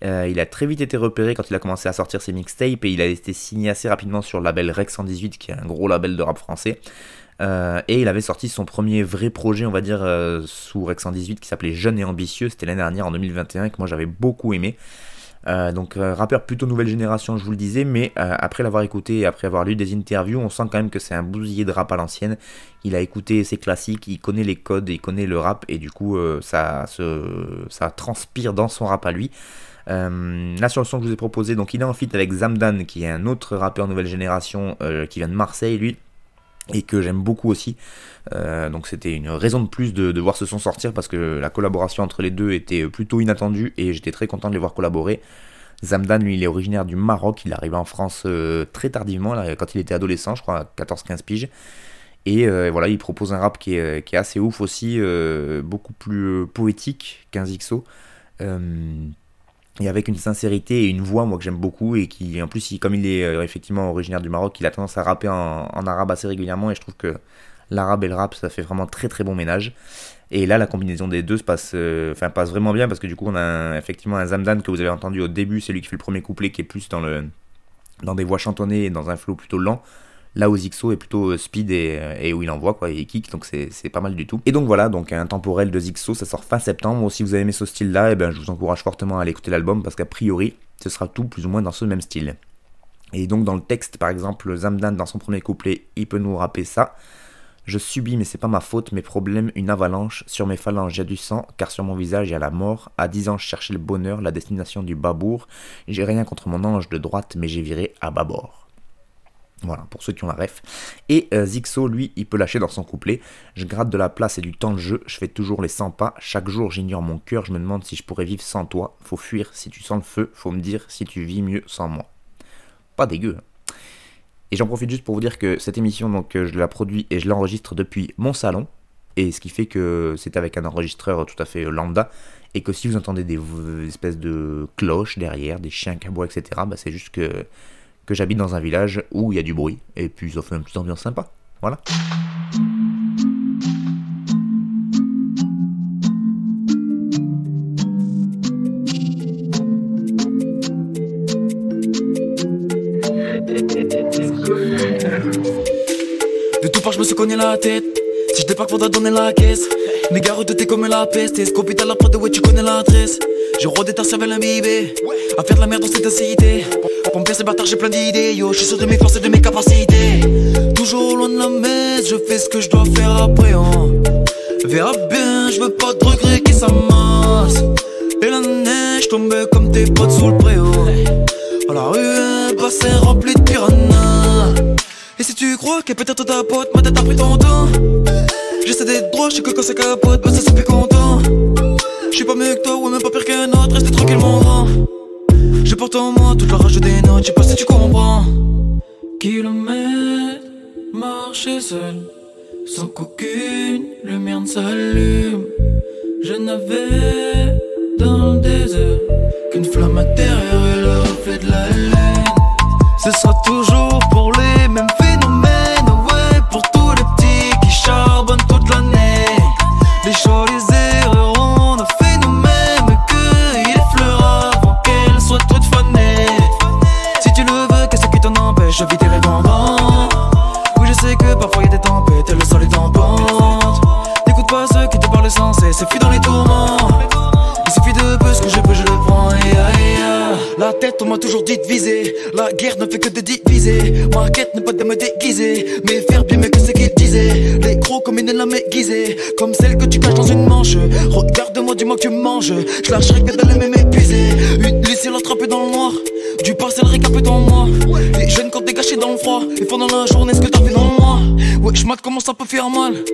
Euh, il a très vite été repéré quand il a commencé à sortir ses mixtapes et il a été signé assez rapidement sur le label Rex 118 qui est un gros label de rap français. Euh, et il avait sorti son premier vrai projet, on va dire, euh, sous Rex 118 qui s'appelait Jeune et Ambitieux. C'était l'année dernière en 2021 que moi j'avais beaucoup aimé. Donc rappeur plutôt nouvelle génération, je vous le disais, mais après l'avoir écouté après avoir lu des interviews, on sent quand même que c'est un bousillé de rap à l'ancienne. Il a écouté ses classiques, il connaît les codes, il connaît le rap et du coup ça, transpire dans son rap à lui. Euh, là sur le son que je vous ai proposé, donc il est en feat avec Zamdan qui est un autre rappeur nouvelle génération euh, qui vient de Marseille lui et que j'aime beaucoup aussi. Euh, donc c'était une raison de plus de, voir ce son sortir parce que la collaboration entre les deux était plutôt inattendue et j'étais très content de les voir collaborer. Zamdan, lui, il est originaire du Maroc, il est arrivé en France très tardivement, quand il était adolescent, je crois, 14-15 piges. Et voilà, il propose un rap qui est, qui est assez ouf aussi, beaucoup plus poétique qu'un Zixo et avec une sincérité et une voix moi que j'aime beaucoup et qui en plus comme il est euh, effectivement originaire du Maroc il a tendance à rapper en, arabe assez régulièrement et je trouve que l'arabe et le rap ça fait vraiment très très bon ménage. Et là la combinaison des deux se passe euh, passe vraiment bien parce que du coup on a effectivement un Zamdan que vous avez entendu au début. C'est lui qui fait le premier couplet qui est plus dans le dans des voix chantonnées et dans un flow plutôt lent Là où Zixo est plutôt euh, speed euh, et, où il envoie quoi, et kick, donc c'est pas mal du tout. Et donc voilà, donc un temporel de Zixo, ça sort fin septembre. Si vous avez aimé ce style-là, eh ben, je vous encourage fortement à aller écouter l'album parce qu'a priori, ce sera tout plus ou moins dans ce même style. Et donc dans le texte, par exemple, Zamdan dans son premier couplet, il peut nous rapper ça. Je subis, mais c'est pas ma faute, mes problèmes, une avalanche. Sur mes phalanges, j'ai du sang, car sur mon visage, il y a la mort. À 10 ans, je cherchais le bonheur, la destination du babour. J'ai rien contre mon ange de droite, mais j'ai viré à bâbord. Voilà, pour ceux qui ont la ref. Et euh, Zixo, lui, il peut lâcher dans son couplet. Je gratte de la place et du temps de jeu, je fais toujours les 100 pas. Chaque jour, j'ignore mon cœur, je me demande si je pourrais vivre sans toi. Faut fuir si tu sens le feu, faut me dire si tu vis mieux sans moi. Pas dégueu. Hein. Et j'en profite juste pour vous dire que cette émission, donc, euh, je la produis et je l'enregistre depuis mon salon. Et ce qui fait que c'est avec un enregistreur tout à fait lambda. Et que si vous entendez des espèces de cloches derrière, des chiens qui etc., bah, c'est juste que que j'habite dans un village où il y a du bruit, et puis ça fait une petite ambiance sympa. Voilà. De tout part, je me suis cogné la tête. Si je débarque, faudra donner la caisse. Mes gars t'es comme la peste. Scopie à la prod, ouais, tu connais l'adresse? J'ai rodé ta cervelle imbibée. À faire de la merde dans cette cité. Pour me faire ces bâtards, j'ai plein d'idées. Yo, je suis sûr de mes forces et de mes capacités. Toujours loin de la messe, je fais ce que je dois faire après. Hein. Verra bien, je veux pas de regrets qui s'amassent. Et la neige tombait comme tes potes sous le préau. Oh, la rue est passée remplie de piranhas. Et si tu crois que peut-être ta pote, ma tête a pris ton temps. J'essaie d'être droit, je sais que quand ça capote, bah ça c'est plus content. Je suis pas mieux que toi, ou même pas pire qu'un autre, reste tranquille mon grand. Je porte en moi toute la rage des notes, je sais pas si tu comprends. Kilomètres, marcher seul, sans qu'aucune lumière ne s'allume. Je n'avais dans le désert qu'une flamme intérieure peut faire mal.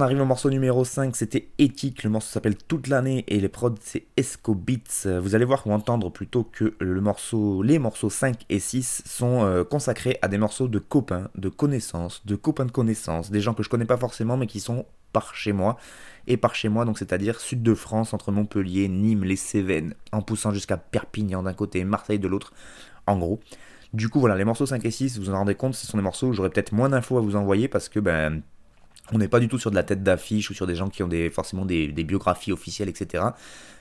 On arrive au morceau numéro 5, c'était Éthique, le morceau s'appelle Toute l'année et les prods c'est Esco. Vous allez voir ou entendre plutôt que le morceau, les morceaux 5 et 6 sont euh, consacrés à des morceaux de copains, de connaissances, de copains de connaissances, des gens que je connais pas forcément mais qui sont par chez moi. Et par chez moi, donc c'est-à-dire sud de France, entre Montpellier, Nîmes, les Cévennes, en poussant jusqu'à Perpignan d'un côté, Marseille de l'autre, en gros. Du coup, voilà, les morceaux 5 et 6, vous vous en rendez compte, ce sont des morceaux où j'aurais peut-être moins d'infos à vous envoyer parce que ben on n'est pas du tout sur de la tête d'affiche ou sur des gens qui ont forcément des, biographies officielles, etc.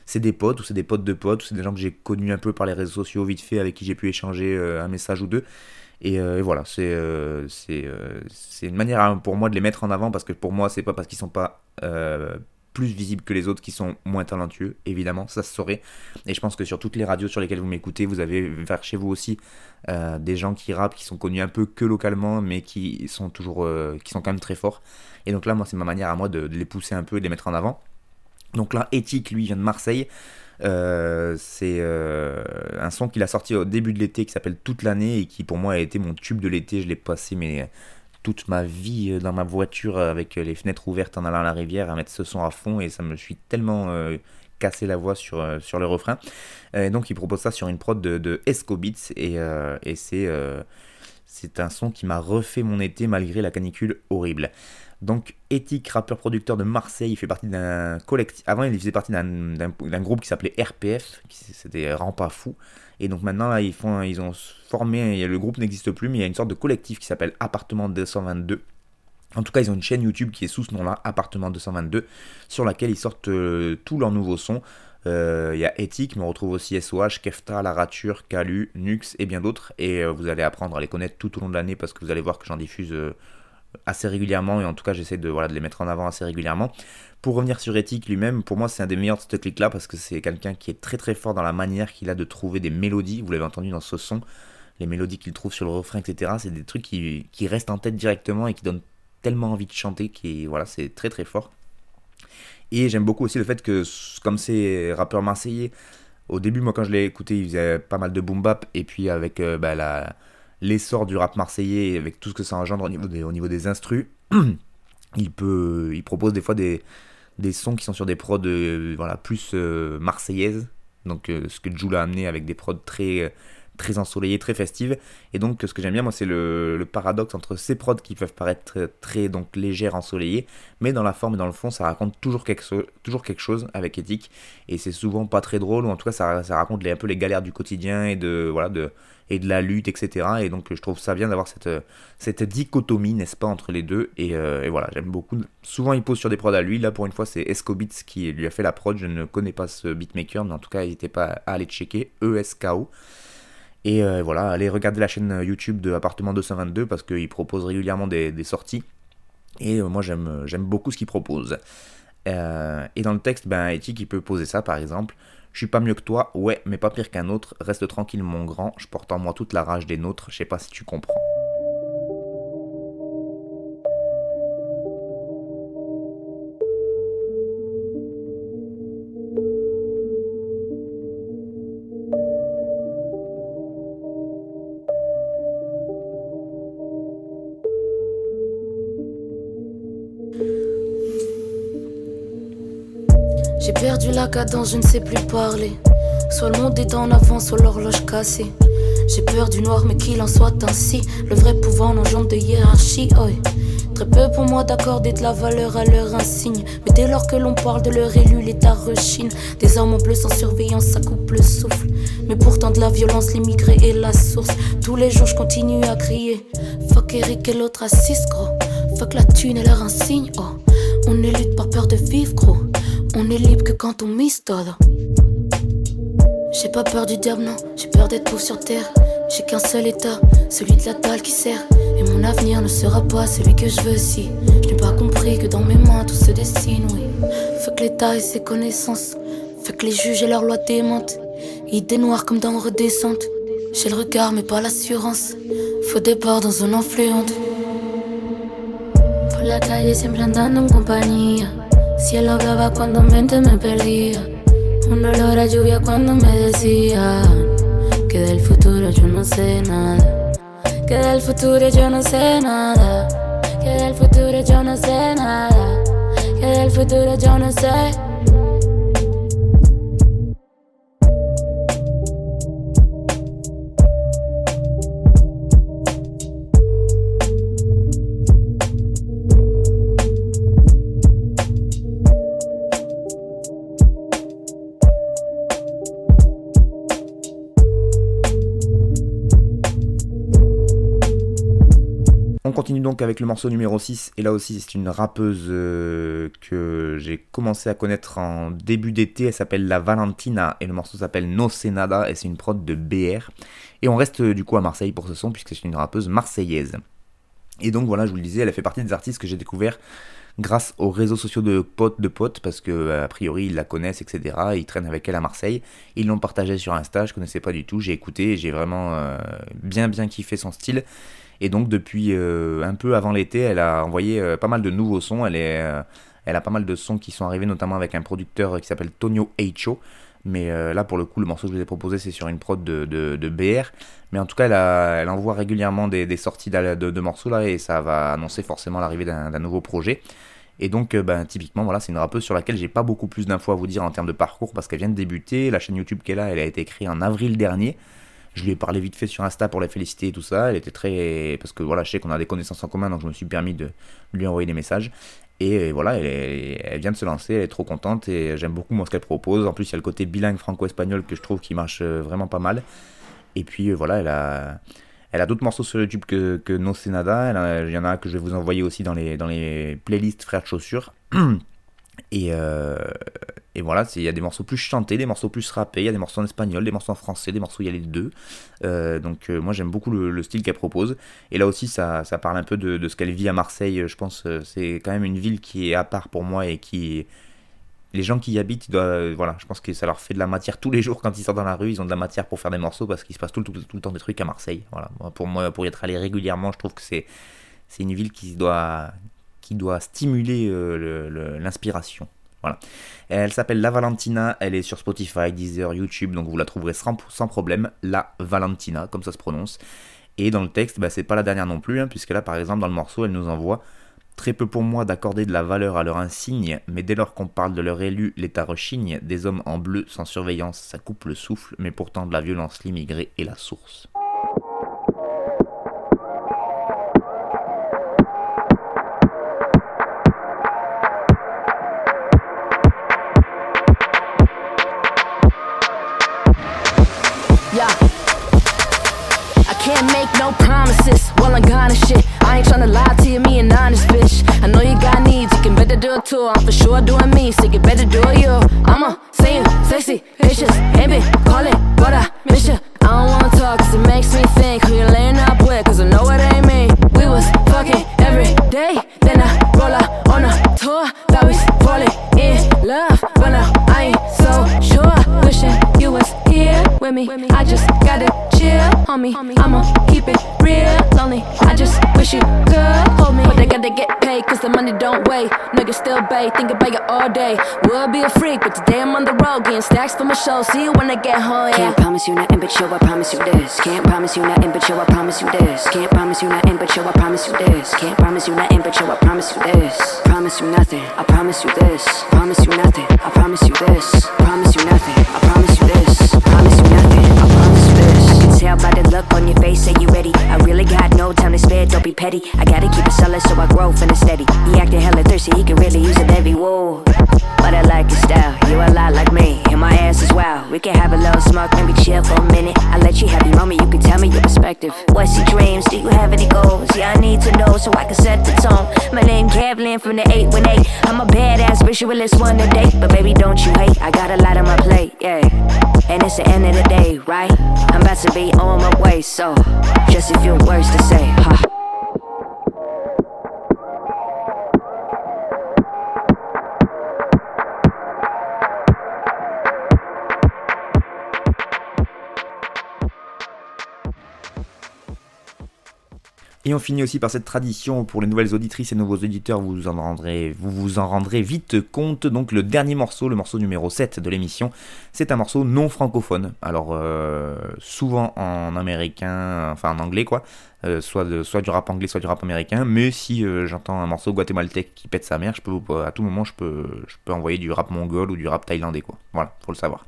C'est des potes ou c'est des potes de potes ou c'est des gens que j'ai connus un peu par les réseaux sociaux vite fait avec qui j'ai pu échanger euh, un message ou deux. Et, euh, voilà, c'est euh, c'est une manière pour moi de les mettre en avant parce que pour moi, c'est pas parce qu'ils sont pas plus visibles que les autres qui sont moins talentueux, évidemment, ça se saurait. Et je pense que sur toutes les radios sur lesquelles vous m'écoutez, vous avez vers chez vous aussi des gens qui rappent, qui sont connus un peu que localement, mais qui sont toujours, qui sont quand même très forts. Et donc là, moi, c'est ma manière à moi de, les pousser un peu et de les mettre en avant. Donc là, Éthique, lui, vient de Marseille. Euh, c'est euh, un son qu'il a sorti au début de l'été qui s'appelle Toute l'année et qui pour moi a été mon tube de l'été. Je l'ai passé mais toute ma vie euh, dans ma voiture avec les fenêtres ouvertes en allant à la rivière à mettre ce son à fond et ça me suis tellement cassé la voix sur, le refrain. Et donc il propose ça sur une prod de, de Esco Beats et, et c'est c'est un son qui m'a refait mon été malgré la canicule horrible. Donc, Ethic, rappeur-producteur de Marseille, il fait partie d'un collectif. Avant, il faisait partie d'un groupe qui s'appelait RPF, c'était Rampa Fou. Et donc maintenant, ils ont formé, le groupe n'existe plus, mais il y a une sorte de collectif qui s'appelle Appartement 222. En tout cas, ils ont une chaîne YouTube qui est sous ce nom-là, Appartement 222, sur laquelle ils sortent euh, tous leurs nouveaux sons. Euh, il y a Ethic, mais on retrouve aussi SOH, Kefta, La Rature, Calu, Nux et bien d'autres. Et euh, vous allez apprendre à les connaître tout au long de l'année parce que vous allez voir que j'en diffuse assez régulièrement, et en tout cas j'essaie de, voilà, de les mettre en avant assez régulièrement. Pour revenir sur Ethic lui-même, pour moi c'est un des meilleurs de ce clic-là parce que c'est quelqu'un qui est très très fort dans la manière qu'il a de trouver des mélodies, vous l'avez entendu dans ce son, les mélodies qu'il trouve sur le refrain, etc. C'est des trucs qui, qui, restent en tête directement et qui donnent tellement envie de chanter, qui voilà, c'est très très fort. Et j'aime beaucoup aussi le fait que, comme c'est rappeur marseillais, au début, moi quand je l'ai écouté, il faisait pas mal de boom bap, et puis avec euh, bah, la, l'essor du rap marseillais avec tout ce que ça engendre au niveau des, au instrus, il, peut, il propose des fois des, des sons qui sont sur des prods euh, voilà, plus euh, marseillaises. Donc euh, ce que Jules a amené avec des prods très, très ensoleillées, très festives. Et donc ce que j'aime bien moi c'est le, paradoxe entre ces prods qui peuvent paraître très, donc légères, ensoleillées, mais dans la forme et dans le fond ça raconte toujours quelque, chose avec éthique. Et c'est souvent pas très drôle, ou en tout cas ça, raconte un peu les galères du quotidien et de... Voilà, de et de la lutte, etc. Et donc je trouve ça bien d'avoir cette, dichotomie, n'est-ce pas, entre les deux. Et, euh, voilà, j'aime beaucoup. Souvent il pose sur des prods à lui. Là pour une fois c'est Escobits qui lui a fait la prod. Je ne connais pas ce beatmaker, mais en tout cas n'hésitez pas à aller checker. ESKO. Et euh, voilà, allez regarder la chaîne YouTube de Appartement 222 parce qu'il propose régulièrement des, sorties. Et euh, moi j'aime beaucoup ce qu'il propose. et dans le texte, ben, Eti qui peut poser ça par exemple. Je suis pas mieux que toi, ouais, mais pas pire qu'un autre. Reste tranquille, mon grand. Je porte en moi toute la rage des nôtres. Je sais pas si tu comprends. Je ne sais plus parler. Soit le monde est en avance, soit l'horloge cassée. J'ai peur du noir, mais qu'il en soit ainsi. Le vrai pouvoir n'engendre de hiérarchie. Très peu pour moi d'accorder de la valeur à leur insigne. Mais dès lors que l'on parle de leur élu, l'État rechine. Des hommes en bleu sans surveillance, ça coupe le souffle. Mais pourtant de la violence, l'immigré est la source. Tous les jours, je continue à crier. Fuck Eric et l'autre assiste, gros. Fuck la thune et leur insigne, oh. On est lutte par peur de vivre, gros. On est libre que quand on mise todo. J'ai pas peur du diable, non, j'ai peur d'être pauvre sur terre. J'ai qu'un seul état, celui de la dalle qui sert. Et mon avenir ne sera pas celui que je veux si je n'ai pas compris que dans mes mains tout se dessine, oui. Que l'État et ses connaissances, que les juges et leurs lois démentent. Idées noires comme dans redescente. J'ai le regard mais pas l'assurance. Faut départ dans une influente. Por la calle siempre andando en compañía. Cielo hablaba cuando mente me perdía. Un olor a lluvia cuando me decía que del futuro yo no sé nada. Que del futuro yo no sé nada. Que del futuro yo no sé nada. el futuro yo no sé. Donc avec le morceau numéro 6, et là aussi c'est une rappeuse euh, que j'ai commencé à connaître en début d'été, elle s'appelle La Valentina, et le morceau s'appelle No Senada, et c'est une prod de BR. Et on reste du coup à Marseille pour ce son, puisque c'est une rappeuse marseillaise. Et donc voilà, je vous le disais, elle fait partie des artistes que j'ai découvert grâce aux réseaux sociaux de potes de potes, parce que a priori ils la connaissent, etc. Ils traînent avec elle à Marseille. Ils l'ont partagé sur Insta, je connaissais pas du tout, j'ai écouté, j'ai vraiment euh, bien bien kiffé son style. Et donc depuis euh, un peu avant l'été, elle a envoyé euh, pas mal de nouveaux sons. Euh, elle a pas mal de sons qui sont arrivés, notamment avec un producteur qui s'appelle Tonio Eicho. Mais là, pour le coup, le morceau que je vous ai proposé, c'est sur une prod de, de, BR. Mais en tout cas, elle, envoie régulièrement des, sorties de, de, morceaux là, et ça va annoncer forcément l'arrivée d'un nouveau projet. Et donc, ben, typiquement, voilà, c'est une rappeuse sur laquelle j'ai pas beaucoup plus d'infos à vous dire en termes de parcours parce qu'elle vient de débuter. La chaîne YouTube qu'elle a, elle a été créée en avril dernier. Je lui ai parlé vite fait sur Insta pour la féliciter et tout ça. Elle était très. Parce que voilà, je sais qu'on a des connaissances en commun, donc je me suis permis de lui envoyer des messages. Et voilà, elle, vient de se lancer, elle est trop contente et j'aime beaucoup moi ce qu'elle propose. En plus, il y a le côté bilingue franco-espagnol que je trouve qui marche euh, vraiment pas mal. Et puis euh, voilà, elle a, elle a d'autres morceaux sur YouTube que, que No Senada. Il y en a que je vais vous envoyer aussi dans les, playlists Frères Chaussures. Et, euh, et voilà, il y a des morceaux plus chantés, des morceaux plus rappés, il y a des morceaux en espagnol, des morceaux en français, des morceaux, il y a les deux. Euh, donc euh, moi j'aime beaucoup le, style qu'elle propose. Et là aussi ça, parle un peu de, ce qu'elle vit à Marseille. Je pense c'est quand même une ville qui est à part pour moi et qui... Les gens qui y habitent, doivent, voilà, je pense que ça leur fait de la matière tous les jours quand ils sortent dans la rue, ils ont de la matière pour faire des morceaux parce qu'il se passe tout, le temps des trucs à Marseille. Voilà. Pour moi, pour y être allé régulièrement, je trouve que c'est c'est une ville qui doit, qui doit stimuler l'inspiration. Voilà. Elle s'appelle La Valentina, elle est sur Spotify, Deezer, YouTube, donc vous la trouverez sans, problème. La Valentina, comme ça se prononce. Et dans le texte, bah, c'est pas la dernière non plus, hein, puisque là, par exemple, dans le morceau, elle nous envoie Très peu pour moi d'accorder de la valeur à leur insigne, mais dès lors qu'on parle de leur élu, l'État rechigne, des hommes en bleu sans surveillance, ça coupe le souffle, mais pourtant de la violence, l'immigré est la source. Tour. I'm for sure doing me, so you better do you. I'ma you sexy, vicious, baby, call it what I miss you. Stacks for my show. See you when I get home. Yeah. Can't promise you nothing, but yo, I promise you this. Can't promise you nothing, but yo, I promise you this. Can't promise you nothing, but yo, I promise you this. Can't promise you nothing, but yo, I promise you this. Promise you nothing, I promise you this. Promise you nothing, I promise you this. Promise you nothing, I promise you this. Promise you nothing, I promise you this. Tell by the look on your face, say you ready. I really got no time to spare, don't be petty. I gotta keep it solid so I grow finna steady. He acting hella thirsty, he can really use it every woo. But I like your style, you a lot like me, and my ass as well. We can have a little smoke, maybe chill for a minute. I let you have your moment, you can tell me your perspective. What's your dreams? Do you have any goals? Yeah, I need to know so I can set the tone. My name Kevlin from the 818. I'm a badass visualist, one to date, but baby, don't you hate? I got a lot on my plate, yeah. And it's the end of the day, right? I'm about to be on my way, so just a few words to say, huh? Et on finit aussi par cette tradition pour les nouvelles auditrices et nouveaux auditeurs, vous, en rendrez, vous vous en rendrez vite compte. Donc le dernier morceau, le morceau numéro 7 de l'émission, c'est un morceau non francophone. Alors euh, souvent en américain, enfin en anglais quoi, euh, soit, de, soit du rap anglais, soit du rap américain. Mais si euh, j'entends un morceau guatémaltèque qui pète sa mère, je peux, à tout moment, je peux, je peux envoyer du rap mongol ou du rap thaïlandais, quoi. Voilà, faut le savoir.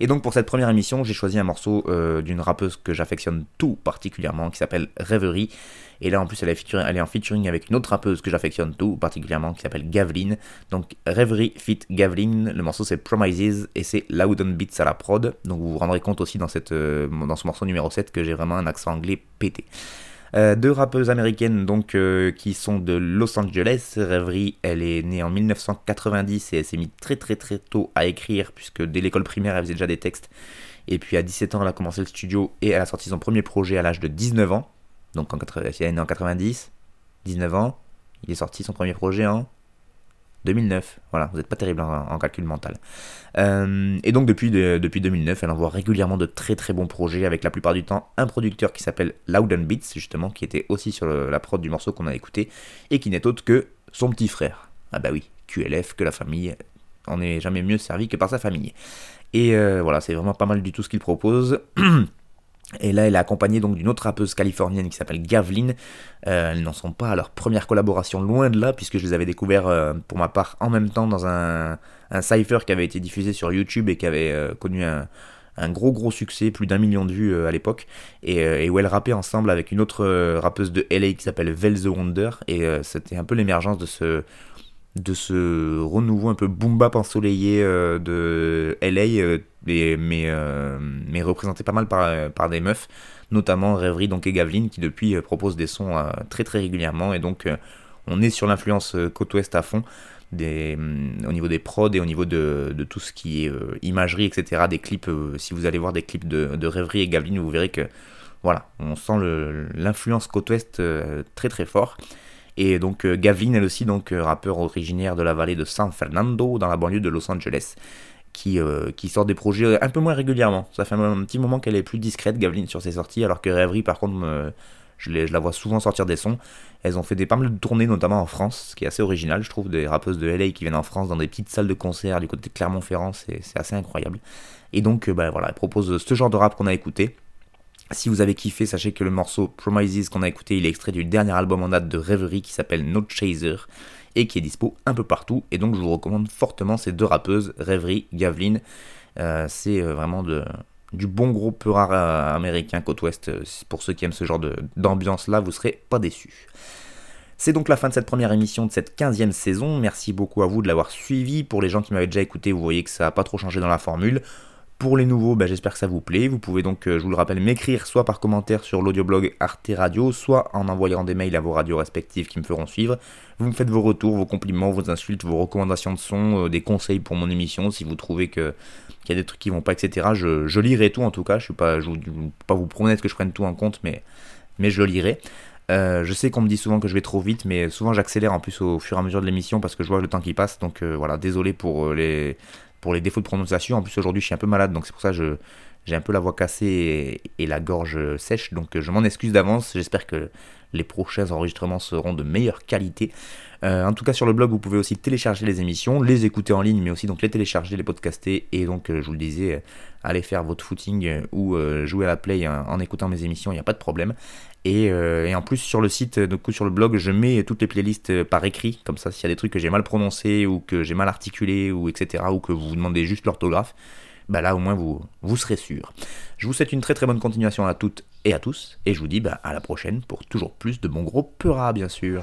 Et donc pour cette première émission, j'ai choisi un morceau euh, d'une rappeuse que j'affectionne tout particulièrement, qui s'appelle Rêverie. Et là en plus elle est, en featuring avec une autre rappeuse que j'affectionne tout particulièrement, qui s'appelle Gavlin. Donc Rêverie fit Gavlin, le morceau c'est Promises et c'est Loudon Beats à la prod. Donc vous vous rendrez compte aussi dans, cette, dans ce morceau numéro 7 que j'ai vraiment un accent anglais pété. Euh, deux rappeuses américaines donc euh, qui sont de Los Angeles. Rêverie, elle est née en 1990 et elle s'est mise très très très tôt à écrire puisque dès l'école primaire elle faisait déjà des textes. Et puis à 17 ans elle a commencé le studio et elle a sorti son premier projet à l'âge de 19 ans. Donc en, elle est née en 90, 19 ans. Il est sorti son premier projet en 2009. Voilà, vous n'êtes pas terrible en, calcul mental. Euh, et donc depuis, depuis 2009, elle envoie régulièrement de très très bons projets avec la plupart du temps un producteur qui s'appelle Loudon Beats, justement, qui était aussi sur la prod du morceau qu'on a écouté, et qui n'est autre que son petit frère. Ah bah oui, QLF, que la famille, on n'est jamais mieux servi que par sa famille. Et euh, voilà, c'est vraiment pas mal du tout ce qu'il propose. Et là, elle est accompagnée donc d'une autre rappeuse californienne qui s'appelle Gavlin. Euh, elles n'en sont pas à leur première collaboration, loin de là, puisque je les avais découverts euh, pour ma part en même temps dans un, un cypher qui avait été diffusé sur YouTube et qui avait euh, connu un, gros gros succès, plus d'un million de vues à l'époque, et, où elles rappaient ensemble avec une autre rappeuse de LA qui s'appelle Vel the Wonder, et c'était un peu l'émergence de ce, de ce renouveau un peu boom bap ensoleillé euh, de LA, euh, mais, euh, mais, représenté pas mal par, des meufs, notamment Rêverie donc, et Gavlin, qui depuis proposent des sons très très régulièrement, et donc on est sur l'influence côte ouest à fond. Au niveau des prods et au niveau de, tout ce qui est imagerie, etc. Des clips, si vous allez voir des clips de, de Rêverie et Gavlin, vous verrez que voilà, on sent l'influence côte ouest très très fort. Et donc euh, Gavin, elle aussi, donc euh, rappeur originaire de la vallée de San Fernando, dans la banlieue de Los Angeles, qui, euh, qui sort des projets un peu moins régulièrement. Ça fait un, petit moment qu'elle est plus discrète, Gavin, sur ses sorties, alors que Rêverie, par contre, je, la vois souvent sortir des sons. Elles ont fait des pas mal de tournées, notamment en France, ce qui est assez original, je trouve, des rappeuses de LA qui viennent en France dans des petites salles de concert du côté de Clermont-Ferrand, c'est assez incroyable. Et donc, bah, voilà, elle propose ce genre de rap qu'on a écouté. Si vous avez kiffé, sachez que le morceau Promises qu'on a écouté, il est extrait du dernier album en date de Rêverie qui s'appelle No Chaser et qui est dispo un peu partout. Et donc je vous recommande fortement ces deux rappeuses, Rêverie, Gavlin. Euh, c'est euh, vraiment du bon gros peu rare euh, américain côte ouest. Pour ceux qui aiment ce genre d'ambiance là, vous serez pas déçus. C'est donc la fin de cette première émission de cette 15e saison. Merci beaucoup à vous de l'avoir suivi. Pour les gens qui m'avaient déjà écouté, vous voyez que ça n'a pas trop changé dans la formule. Pour les nouveaux, bah, j'espère que ça vous plaît. Vous pouvez donc, euh, je vous le rappelle, m'écrire soit par commentaire sur l'audioblog Arte Radio, soit en envoyant des mails à vos radios respectives qui me feront suivre. Vous me faites vos retours, vos compliments, vos insultes, vos recommandations de son, euh, des conseils pour mon émission. Si vous trouvez qu'il y a des trucs qui vont pas, etc., je, lirai tout en tout cas. Je ne pas, vais pas vous promettre que je prenne tout en compte, mais, je lirai. Euh, je sais qu'on me dit souvent que je vais trop vite, mais souvent j'accélère en plus au fur et à mesure de l'émission parce que je vois le temps qui passe. Donc voilà, désolé pour les, pour les défauts de prononciation. En plus, aujourd'hui, je suis un peu malade, donc c'est pour ça que j'ai un peu la voix cassée et, la gorge sèche. Donc, je m'en excuse d'avance. J'espère que les prochains enregistrements seront de meilleure qualité. Euh, en tout cas, sur le blog, vous pouvez aussi télécharger les émissions, les écouter en ligne, mais aussi donc les télécharger, les podcaster. Et donc, euh, je vous le disais, euh, allez faire votre footing ou jouer à la play en, écoutant mes émissions, il n'y a pas de problème. Et, en plus, sur le site, donc, sur le blog, je mets toutes les playlists par écrit. Comme ça, s'il y a des trucs que j'ai mal prononcés ou que j'ai mal articulés, ou etc., ou que vous vous demandez juste l'orthographe, bah là, au moins, vous, vous serez sûr. Je vous souhaite une très très bonne continuation à toutes et à tous. Et je vous dis bah, à la prochaine pour toujours plus de bons gros peuras, bien sûr.